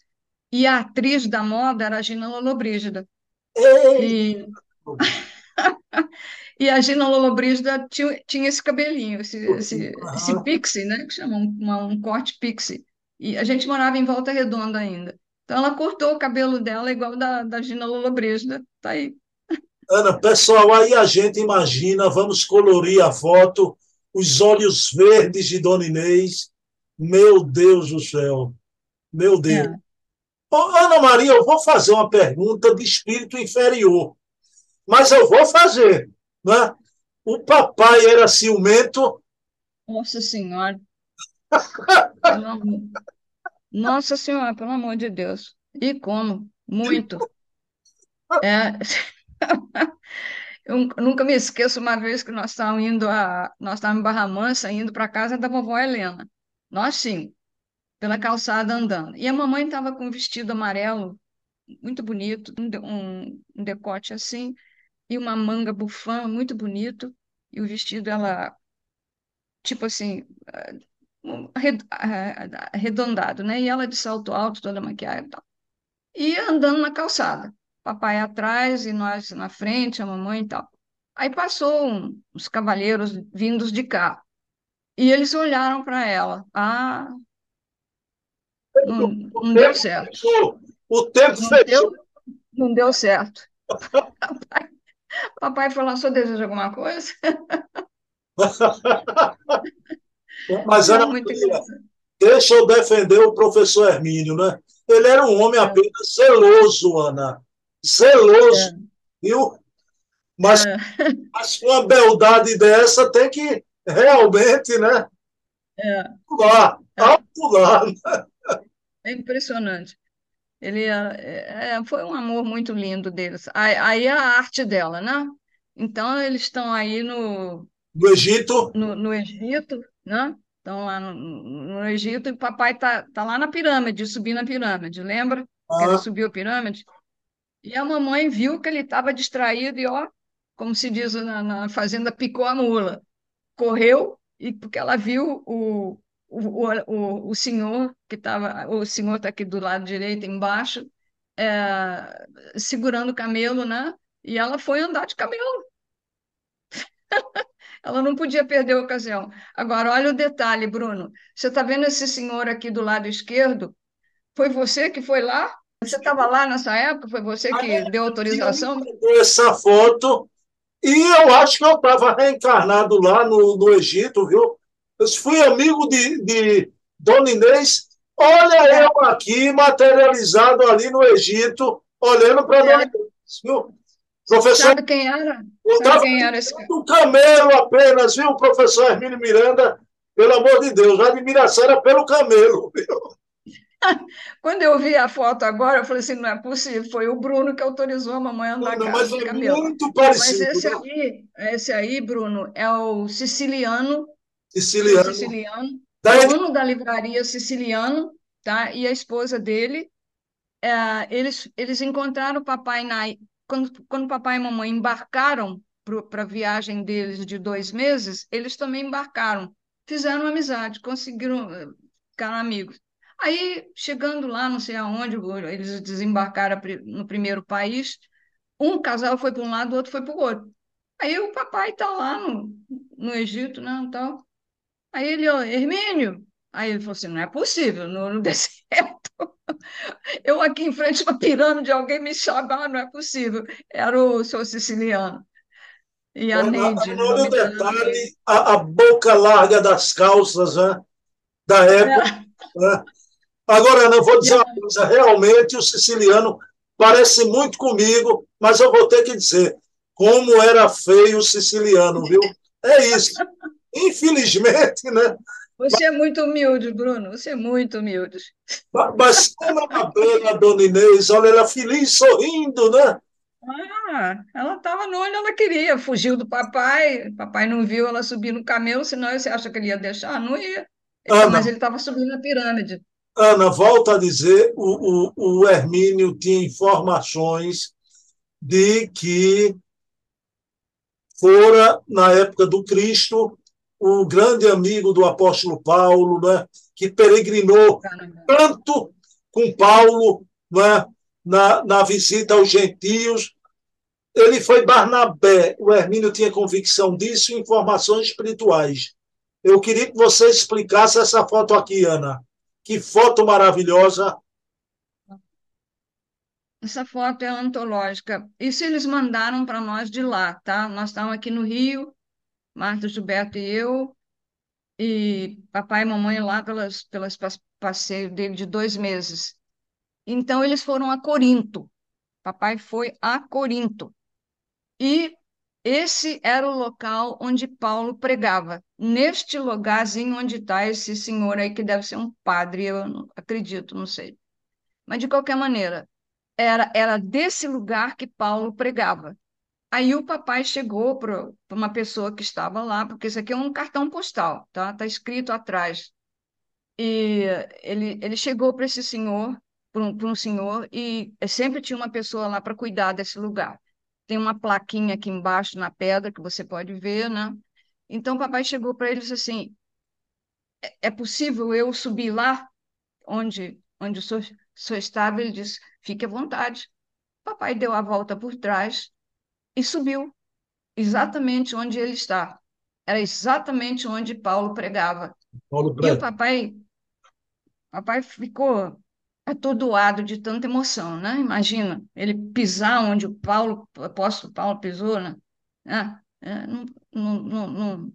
e a atriz da moda era a Gina Lollobrigida. Ei! E, e a Gina Lollobrigida tinha, tinha esse cabelinho, esse, esse, esse Aham. pixie, né, que chama um, um corte pixie. E a gente morava em Volta Redonda ainda. Então ela cortou o cabelo dela igual da, da Gina Lollobrigida. Tá aí. Ana, pessoal, aí a gente imagina, vamos colorir a foto, os olhos verdes de Dona Inês. Meu Deus do céu, meu Deus. É. Ô, Ana Maria, eu vou fazer uma pergunta de espírito inferior, mas eu vou fazer, né? O papai era ciumento? Nossa Senhora. Nossa Senhora, pelo amor de Deus. E como? Muito. É, eu nunca me esqueço uma vez que nós estávamos indo a, nós estávamos em Barra Mansa, indo para casa da vovó Helena. Nós sim, pela calçada andando. E a mamãe estava com um vestido amarelo, muito bonito, um, de- decote assim, e uma manga bufã, muito bonito. E o vestido, ela, tipo assim, arred- arredondado, né? E ela de salto alto, toda maquiada e tal. E andando na calçada. Papai atrás e nós na frente, a mamãe e tal. Aí passou um, uns cavalheiros vindos de carro. E eles olharam para ela. Ah, não, não deu certo. O tempo Não deu, não deu certo. Papai, papai falou: "Só deseja alguma coisa? Mas, Ana Não, muito deixa eu defender o professor Hermínio, né? Ele era um homem É, apenas zeloso, Ana. Zeloso, é, viu? Mas, é. mas uma beldade dessa tem que realmente, né? É. Pular, é. pular. É impressionante. Ele é, é, foi um amor muito lindo deles. Aí a arte dela, né? Então eles estão aí no no Egito, no, no Egito, né? Estão lá no, no, Egito e o papai tá, tá lá na pirâmide, subindo a pirâmide, lembra? Ah. Que ele subiu a pirâmide. E a mamãe viu que ele estava distraído e, ó, como se diz na, na fazenda, picou a mula. Correu e porque ela viu o, o, o, o senhor que estava, o senhor está aqui do lado direito, embaixo, é, segurando o camelo, né? E ela foi andar de camelo. ela não podia perder a ocasião. Agora, olha o detalhe, Bruno. Você está vendo esse senhor aqui do lado esquerdo? Foi você que foi lá? Você estava lá nessa época? Foi você que deu autorização? Essa foto. E eu acho que eu estava reencarnado lá no, no Egito, viu? Eu fui amigo de, de Dona Inês. Olha eu aqui, materializado ali no Egito, olhando para é. Dona Inês, viu? Professor, Sabe quem era? Sabe quem era esse? Um camelo apenas, viu, professor Hermínio Miranda? Pelo amor de Deus, a admiração era pelo camelo, viu? Quando eu vi a foto agora, eu falei assim, não é possível, foi o Bruno que autorizou a mamãe a andar não, mas é camelo. muito parecido. Mas esse né? aí, esse aí, Bruno, é o siciliano Siciliano. Siciliano. Dono da livraria Siciliano, tá? E a esposa dele. É, eles, eles encontraram o papai na. Quando, quando papai e mamãe embarcaram para a viagem deles de dois meses, eles também embarcaram. Fizeram amizade, conseguiram eh, ficar amigos. Aí, chegando lá, não sei aonde, eles desembarcaram no primeiro país, um casal foi para um lado, o outro foi para o outro. Aí o papai está lá no, no Egito, né, tal. Aí ele, ó, Hermínio. Aí ele falou assim: não é possível, no, no deserto. Eu aqui em frente a uma pirâmide, alguém me chamar, não é possível. Era o seu siciliano. E a Neide. Olha o detalhe, a, a, boca larga das calças né, da época. É. Né? Agora, não vou dizer uma coisa, realmente o siciliano parece muito comigo, mas eu vou ter que dizer, como era feio o siciliano, viu? É isso. Infelizmente, né? Você é muito humilde, Bruno. Você é muito humilde. Mas como ela a dona Inês, olha, ela feliz, sorrindo, né? Ah, ela estava onde ela queria, fugiu do papai, papai não viu ela subir no camelo, senão você acha que ele ia deixar? Não ia. Ana, Mas ele estava subindo a pirâmide. Ana, volta a dizer, o, o, o Hermínio tinha informações de que fora, na época do Cristo, o grande amigo do apóstolo Paulo, né, que peregrinou tanto com Paulo né, na, na visita aos gentios. Ele foi Barnabé. O Hermínio tinha convicção disso e informações espirituais. Eu queria que você explicasse essa foto aqui, Ana. Que foto maravilhosa. Essa foto é antológica. Isso eles mandaram para nós de lá, tá? Nós estamos aqui no Rio, Marta, Gilberto e eu, e papai e mamãe lá pelas, pelas passeio dele de dois meses. Então, eles foram a Corinto. Papai foi a Corinto. E esse era o local onde Paulo pregava. Neste lugarzinho onde está esse senhor aí, que deve ser um padre, eu não acredito, não sei. Mas, de qualquer maneira, era, era desse lugar que Paulo pregava. Aí o papai chegou para uma pessoa que estava lá, porque isso aqui é um cartão postal, tá? Está escrito atrás. E ele, ele chegou para esse senhor, para um, um senhor, e sempre tinha uma pessoa lá para cuidar desse lugar. Tem uma plaquinha aqui embaixo na pedra que você pode ver, né? Então o papai chegou para ele e disse assim: é, é possível eu subir lá onde, onde o senhor, o senhor estava? Ele disse: fique à vontade. O papai deu a volta por trás e subiu, exatamente onde ele está. Era exatamente onde Paulo pregava. Paulo E o papai, papai ficou atordoado de tanta emoção, né? Imagina, ele pisar onde o Paulo, o apóstolo Paulo pisou, né? Ah, é, não, não, não,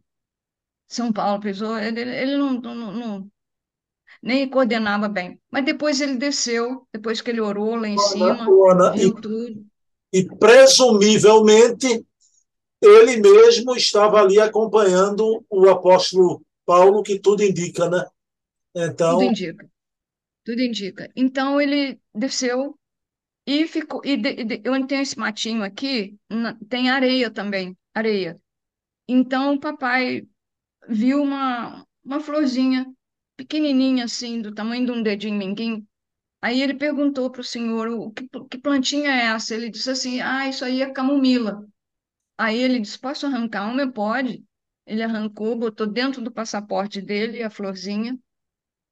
São Paulo pisou, ele, ele não, não, nem coordenava bem. Mas depois ele desceu, depois que ele orou lá em cima, Ana, viu e, tudo e presumivelmente ele mesmo estava ali acompanhando o apóstolo Paulo, que tudo indica, né? Então. Tudo indica. Tudo indica. Então ele desceu e ficou. E de, de, onde tem esse matinho aqui, tem areia também, areia. Então o papai viu uma, uma florzinha pequenininha assim, do tamanho de um dedinho minguinho. Aí ele perguntou para o senhor, o que, que plantinha é essa? Ele disse assim, ah, isso aí é camomila. Aí ele disse, posso arrancar uma? Pode. Ele arrancou, botou dentro do passaporte dele a florzinha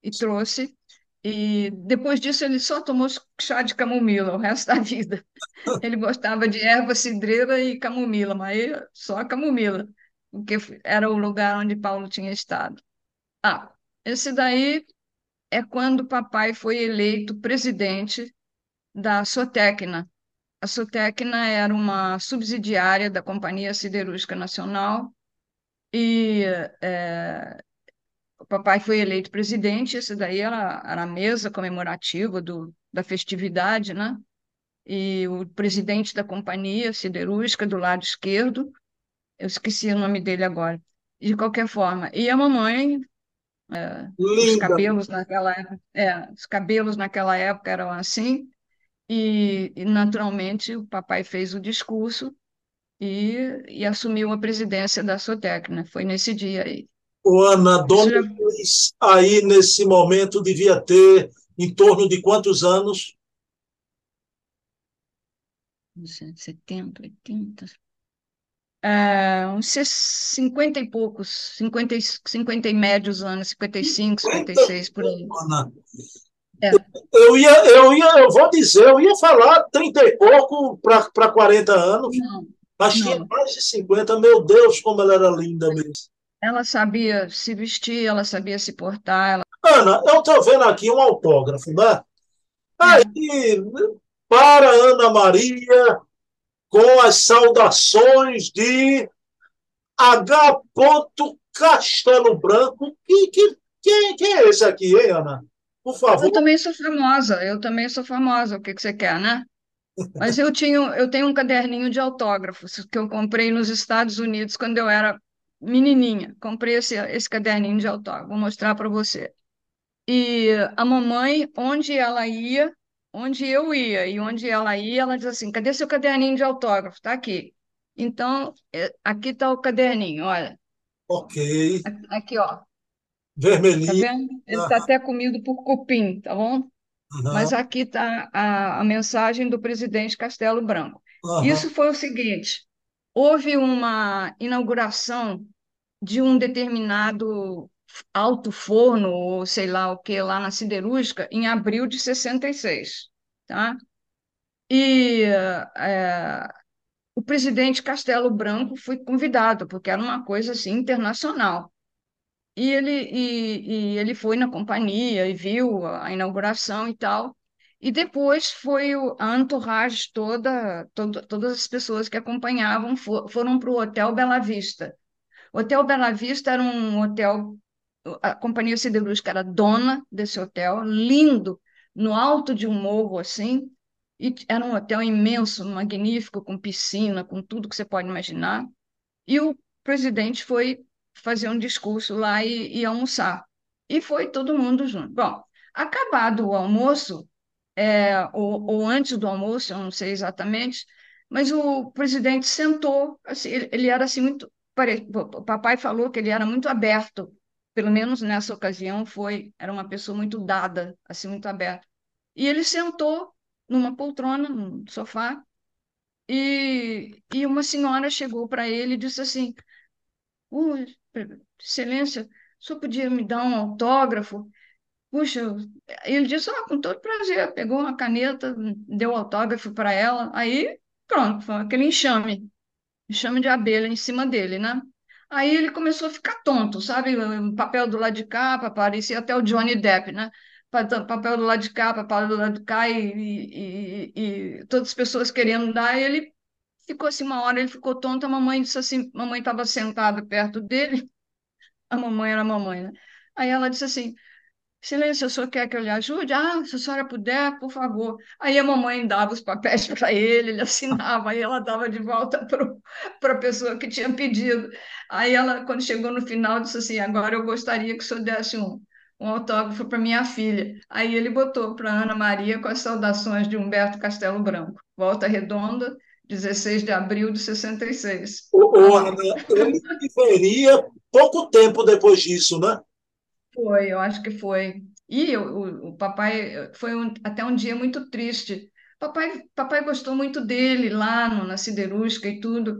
e trouxe. E depois disso ele só tomou chá de camomila o resto da vida. Ele gostava de erva cidreira e camomila, mas só camomila, porque era o lugar onde Paulo tinha estado. Ah, esse daí é quando o papai foi eleito presidente da Sotecna. A Sotecna era uma subsidiária da Companhia Siderúrgica Nacional e é, o papai foi eleito presidente, esse daí era, era a mesa comemorativa do, da festividade, né? E o presidente da companhia siderúrgica do lado esquerdo, eu esqueci o nome dele agora. De qualquer forma, e a mamãe, é, os cabelos naquela, é, os cabelos naquela época eram assim, e, e naturalmente o papai fez o discurso e, e assumiu a presidência da Sotecna. Foi nesse dia aí. O Ana, Dona Luiz, aí nesse momento devia ter em torno de quantos anos? 70, 80. É, uns 50 e poucos, 50, 50 e médios anos, 55, 56, por aí. É. Eu, ia, eu ia, eu vou dizer, eu ia falar 30 e pouco para 40 anos, não, mas não. tinha mais de 50, meu Deus, como ela era linda mesmo. Ela sabia se vestir, ela sabia se portar. Ela... Ana, eu estou vendo aqui um autógrafo, né? Aí, para Ana Maria, com as saudações de H. Castelo Branco. Que, que, que, que é esse aqui, hein, Ana? Por favor. Eu também sou famosa, eu também sou famosa. O que, que você quer, né? Mas eu, tinha, eu tenho um caderninho de autógrafos que eu comprei nos Estados Unidos quando eu era menininha, comprei esse, esse caderninho de autógrafo, vou mostrar para você. E a mamãe, onde ela ia, onde eu ia e onde ela ia, ela diz assim: cadê seu caderninho de autógrafo? Está aqui. Então, é, aqui está o caderninho, olha. Ok. Aqui, ó. Vermelhinho. Tá vendo? Ele está até comido por cupim, tá bom? Uhum. Mas aqui está a, a mensagem do presidente Castelo Branco. Uhum. Isso foi o seguinte: houve uma inauguração de um determinado alto forno, ou sei lá o que, lá na siderúrgica, em abril de 66. Tá? E é, o presidente Castelo Branco foi convidado, porque era uma coisa assim, internacional. E ele, e, e ele foi na companhia e viu a inauguração e tal. E depois foi a entourage toda, toda, todas as pessoas que acompanhavam for, foram para o Hotel Bela Vista. O Hotel Bela Vista era um hotel, a Companhia Siderúrgica era dona desse hotel, lindo, no alto de um morro assim, e era um hotel imenso, magnífico, com piscina, com tudo que você pode imaginar. E o presidente foi fazer um discurso lá e, e almoçar. E foi todo mundo junto. Bom, acabado o almoço, é, ou, ou, antes do almoço, eu não sei exatamente, mas o presidente sentou, assim, ele, ele, era assim muito, o papai falou que ele era muito aberto, pelo menos nessa ocasião foi, era uma pessoa muito dada, assim muito aberta. E ele sentou numa poltrona, no sofá, e, e uma senhora chegou para ele e disse assim, oh, excelência, senhor podia me dar um autógrafo? Puxa, ele disse, ah, com todo prazer. Pegou uma caneta, deu autógrafo para ela. Aí, pronto, foi aquele enxame, enxame de abelha em cima dele, né? Aí ele começou a ficar tonto, sabe? Papel do lado de cá, parecia até o Johnny Depp, né? Papel do lado de cá, papel do lado de cá, e, e, e, todas as pessoas querendo dar, e ele ficou assim uma hora, ele ficou tonto, a mamãe disse assim, mamãe estava sentada perto dele, a mamãe era a mamãe, né? Aí ela disse assim, Silêncio, o senhor quer que eu lhe ajude? Ah, se a senhora puder, por favor. Aí a mamãe dava os papéis para ele, ele assinava, aí ela dava de volta para a pessoa que tinha pedido. Aí ela, quando chegou no final, disse assim: agora eu gostaria que o senhor desse um, um autógrafo para minha filha. Aí ele botou para Ana Maria com as saudações de Humberto Castelo Branco. Volta Redonda, 16 de abril de 66. Ô, Ana, ele viveria pouco tempo depois disso, né? Foi, eu acho que foi. E o, o papai foi um, até um dia muito triste. Papai, papai gostou muito dele lá no, na siderúrgica e tudo.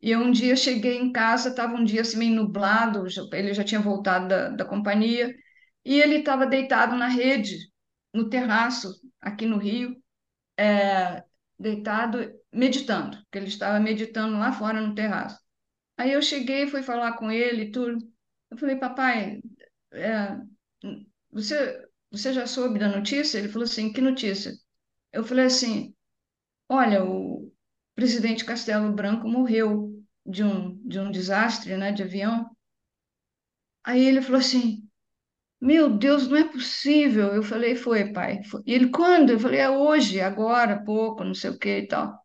E eu um dia cheguei em casa, estava um dia assim meio nublado, ele já tinha voltado da, da companhia, e ele estava deitado na rede, no terraço, aqui no Rio, é, deitado, meditando, porque ele estava meditando lá fora no terraço. Aí eu cheguei, fui falar com ele e tudo. Eu falei, papai, é, você, você já soube da notícia? Ele falou assim, que notícia? Eu falei assim, olha, o presidente Castelo Branco morreu de um, de um desastre, né, de avião. Aí ele falou assim, meu Deus, não é possível. Eu falei, foi, pai. Foi. E ele, quando? Eu falei, é hoje, agora, pouco, não sei o que e tal.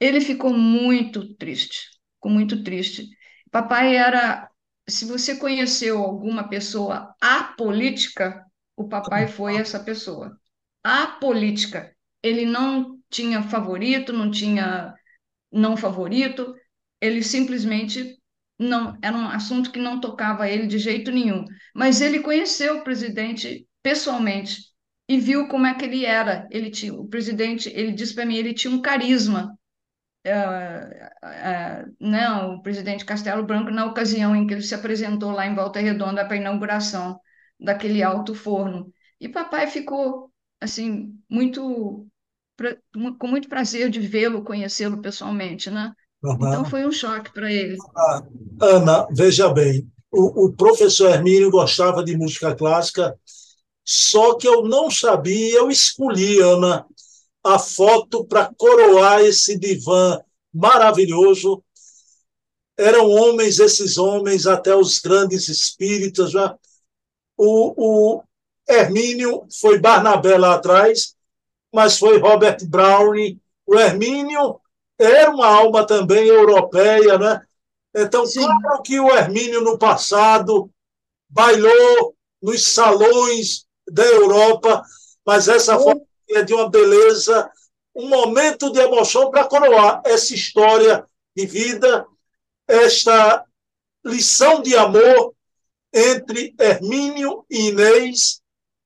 Ele ficou muito triste, ficou muito triste. Papai era se você conheceu alguma pessoa apolítica, o papai foi essa pessoa. Apolítica. Ele não tinha favorito, não tinha não favorito, ele simplesmente não era um assunto que não tocava ele de jeito nenhum. Mas ele conheceu o presidente pessoalmente e viu como é que ele era. Ele tinha, o presidente, ele disse para mim, ele tinha um carisma uh, né, o presidente Castelo Branco na ocasião em que ele se apresentou lá em Volta Redonda para a inauguração daquele alto forno. E papai ficou assim muito com muito prazer de vê-lo, conhecê-lo pessoalmente, né? Uhum. Então foi um choque para ele. Ah, Ana, veja bem, o, o professor Hermínio gostava de música clássica, só que eu não sabia, eu escolhi, Ana, a foto para coroar esse divã maravilhoso. Eram homens, esses homens, até os grandes espíritas. Já. O, o Hermínio foi Barnabé lá atrás, mas foi Robert Browning. O Hermínio era uma alma também europeia, né? Então, Sim. claro que o Hermínio, no passado, bailou nos salões da Europa, mas essa foto é de uma beleza, um momento de emoção para coroar essa história de vida, esta lição de amor entre Hermínio e Inês.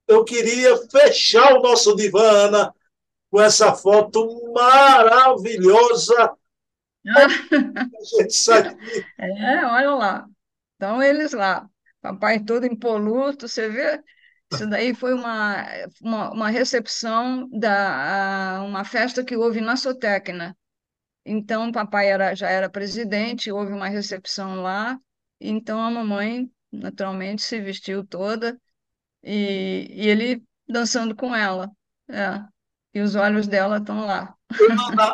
Eu queria fechar o nosso divã, Ana, com essa foto maravilhosa. é, olha lá. Então, eles lá. Papai todo impoluto, você vê? Isso daí foi uma, uma, uma recepção da uma festa que houve na Sotecna. Então, o papai era, já era presidente, houve uma recepção lá, então a mamãe, naturalmente, se vestiu toda e, e ele dançando com ela. É. E os olhos dela estão lá.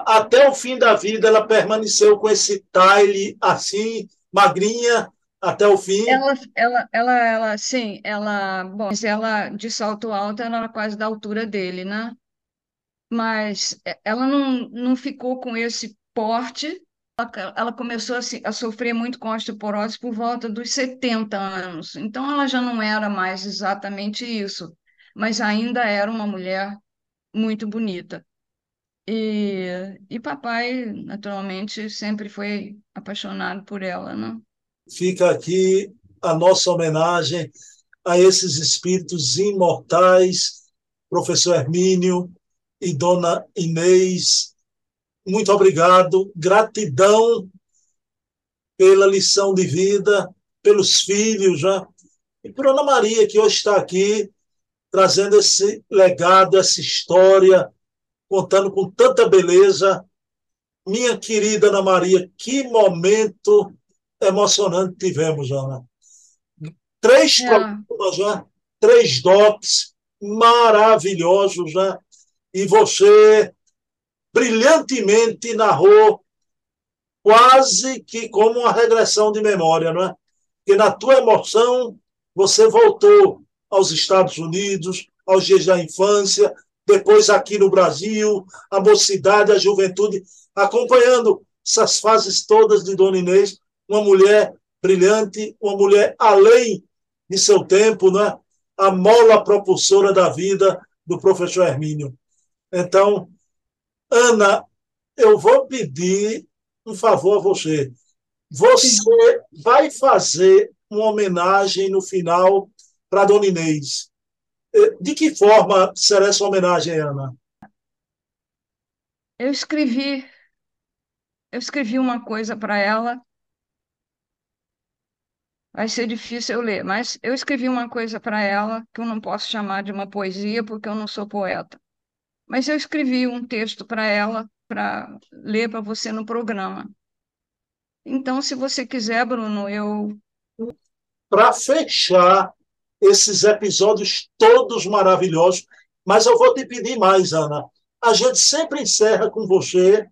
Até o fim da vida, ela permaneceu com esse taile assim, magrinha, até o fim. Ela, ela, ela, ela, sim, ela, bom, ela de salto alto, ela era quase da altura dele, né? Mas ela não, não ficou com esse porte. Ela, começou a, se, a sofrer muito com osteoporose por volta dos 70 anos. Então, ela já não era mais exatamente isso, mas ainda era uma mulher muito bonita. E, e papai, naturalmente, sempre foi apaixonado por ela, né? Fica aqui a nossa homenagem a esses espíritos imortais, professor Hermínio e dona Inês. Muito obrigado, gratidão pela lição de vida, pelos filhos, né? e por Ana Maria, que hoje está aqui trazendo esse legado, essa história, contando com tanta beleza. Minha querida Ana Maria, que momento emocionante tivemos, Ana. Três é. programas já, três docs maravilhosos, né? E você brilhantemente narrou quase que como uma regressão de memória, não é? Porque na tua emoção você voltou aos Estados Unidos, aos dias da infância, depois aqui no Brasil, a mocidade, a juventude, acompanhando essas fases todas de Dona Inês, uma mulher brilhante, uma mulher além de seu tempo, né? a mola propulsora da vida do professor Hermínio. Então, Ana, eu vou pedir um favor a você. Você vai fazer uma homenagem no final para Dona Inês. Eh, de que forma será essa homenagem, Ana? Eu escrevi, eu escrevi uma coisa para ela. Vai ser difícil eu ler, mas eu escrevi uma coisa para ela que eu não posso chamar de uma poesia porque eu não sou poeta. Mas eu escrevi um texto para ela para ler para você no programa. Então, se você quiser, Bruno, eu. Para fechar esses episódios todos maravilhosos, mas eu vou te pedir mais, Ana. A gente sempre encerra com você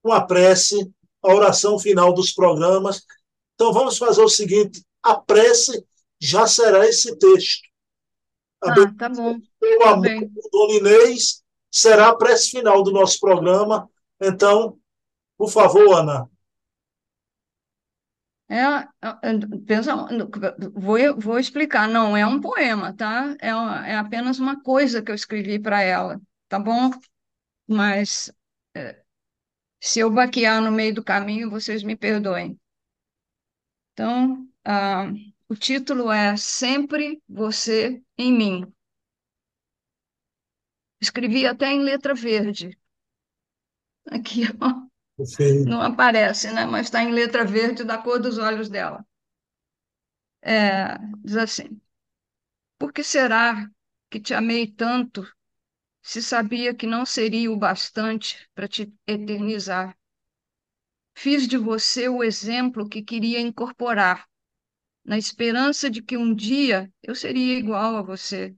uma prece, a oração final dos programas. Então, vamos fazer o seguinte: a prece já será esse texto. A ah, tá bom. O tá amor do Dona Inês será a prece final do nosso programa. Então, por favor, Ana. É, é, pensa, vou, vou explicar. Não é um poema, tá? É, é apenas uma coisa que eu escrevi para ela, tá bom? Mas é, se eu baquear no meio do caminho, vocês me perdoem. Então, ah, o título é Sempre Você em Mim. Escrevi até em letra verde. Aqui, ó. Não aparece, né? Mas está em letra verde da cor dos olhos dela. É, diz assim: Por que será que te amei tanto se sabia que não seria o bastante para te eternizar? Fiz de você o exemplo que queria incorporar, na esperança de que um dia eu seria igual a você.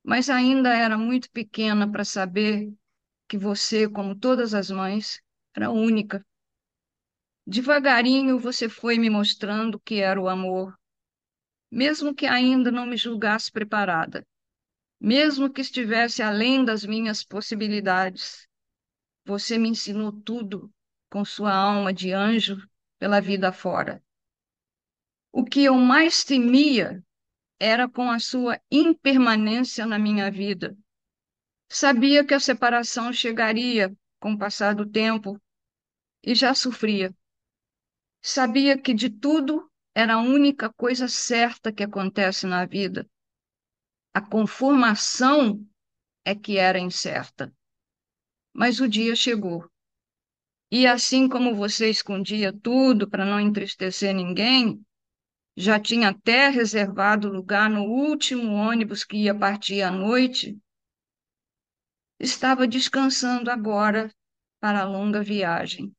Mas ainda era muito pequena para saber que você, como todas as mães, era única. Devagarinho você foi me mostrando que era o amor, mesmo que ainda não me julgasse preparada, mesmo que estivesse além das minhas possibilidades. Você me ensinou tudo com sua alma de anjo pela vida fora. O que eu mais temia era com a sua impermanência na minha vida. Sabia que a separação chegaria com o passar do tempo e já sofria. Sabia que de tudo era a única coisa certa que acontece na vida. A conformação é que era incerta. Mas o dia chegou. E assim como você escondia tudo para não entristecer ninguém, já tinha até reservado lugar no último ônibus que ia partir à noite, estava descansando agora para a longa viagem.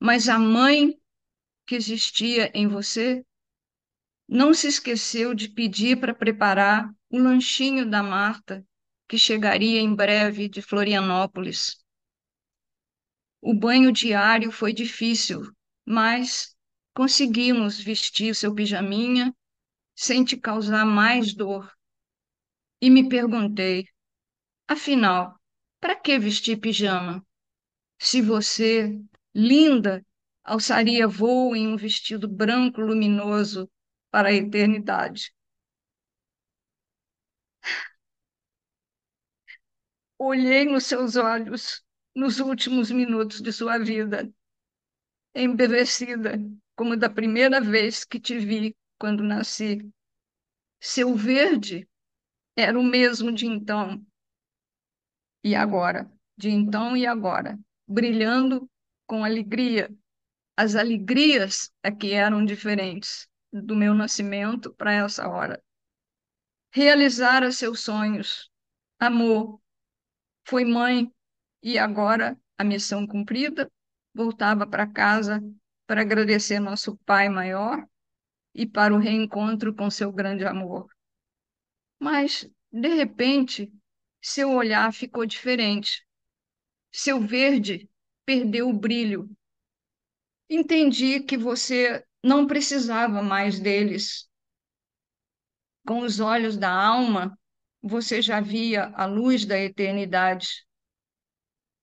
Mas a mãe que existia em você não se esqueceu de pedir para preparar o lanchinho da Marta, que chegaria em breve de Florianópolis. O banho diário foi difícil, mas conseguimos vestir seu pijaminha sem te causar mais dor. E me perguntei, afinal, para que vestir pijama? Se você, linda, alçaria voo em um vestido branco luminoso para a eternidade. Olhei nos seus olhos nos últimos minutos de sua vida, embevecida como da primeira vez que te vi quando nasci. Seu verde era o mesmo de então e agora, de então e agora, brilhando com alegria. As alegrias é que eram diferentes do meu nascimento para essa hora. Realizara seus sonhos, amor, foi mãe e agora a missão cumprida, voltava para casa para agradecer nosso Pai maior e para o reencontro com seu grande amor. Mas, de repente, seu olhar ficou diferente. Seu verde perdeu o brilho. Entendi que você não precisava mais deles. Com os olhos da alma, você já via a luz da eternidade.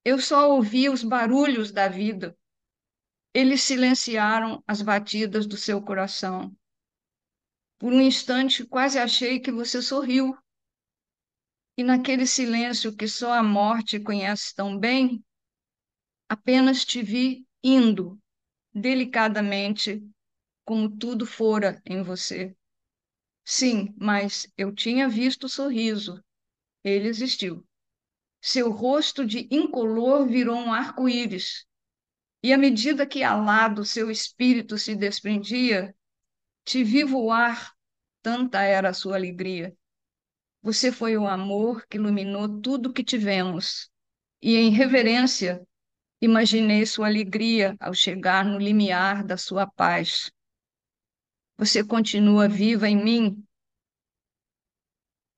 Eu só ouvi os barulhos da vida. Eles silenciaram as batidas do seu coração. Por um instante, quase achei que você sorriu. E naquele silêncio que só a morte conhece tão bem, apenas te vi indo delicadamente, como tudo fora em você. Sim, mas eu tinha visto o sorriso. Ele existiu. Seu rosto de incolor virou um arco-íris. E à medida que alado seu espírito se desprendia, te vi voar, tanta era a sua alegria. Você foi o amor que iluminou tudo que tivemos. E em reverência, imaginei sua alegria ao chegar no limiar da sua paz. Você continua viva em mim,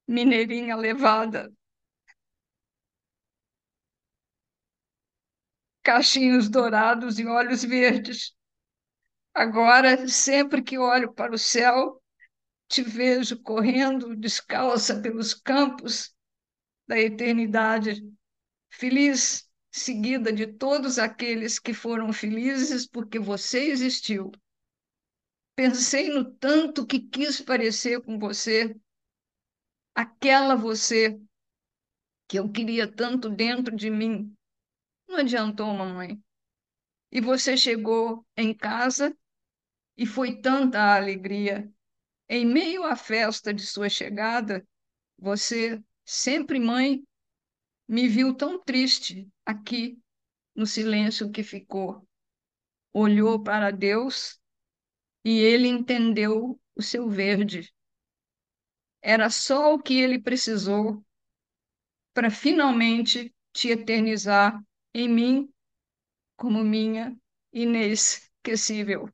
mineirinha levada. Cachinhos dourados e olhos verdes. Agora, sempre que olho para o céu, te vejo correndo descalça pelos campos da eternidade, feliz, seguida de todos aqueles que foram felizes porque você existiu. Pensei no tanto que quis parecer com você, aquela você que eu queria tanto dentro de mim. Não adiantou, mamãe. E você chegou em casa e foi tanta a alegria em meio à festa de sua chegada, você, sempre mãe, me viu tão triste aqui, no silêncio que ficou. Olhou para Deus e ele entendeu o seu verde. Era só o que ele precisou para finalmente te eternizar em mim como minha inesquecível.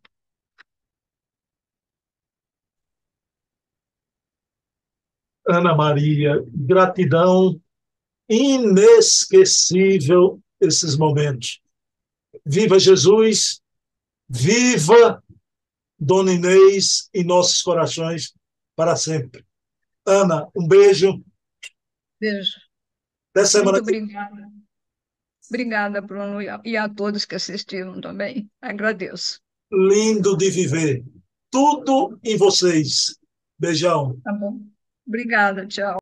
Ana Maria, gratidão inesquecível esses momentos. Viva Jesus, viva Dona Inês em nossos corações para sempre. Ana, um beijo. Beijo. Até semana Muito obrigada. Obrigada, Bruno, e a todos que assistiram também. Agradeço. Lindo de viver. Tudo em vocês. Beijão. Tá bom. Obrigada, tchau.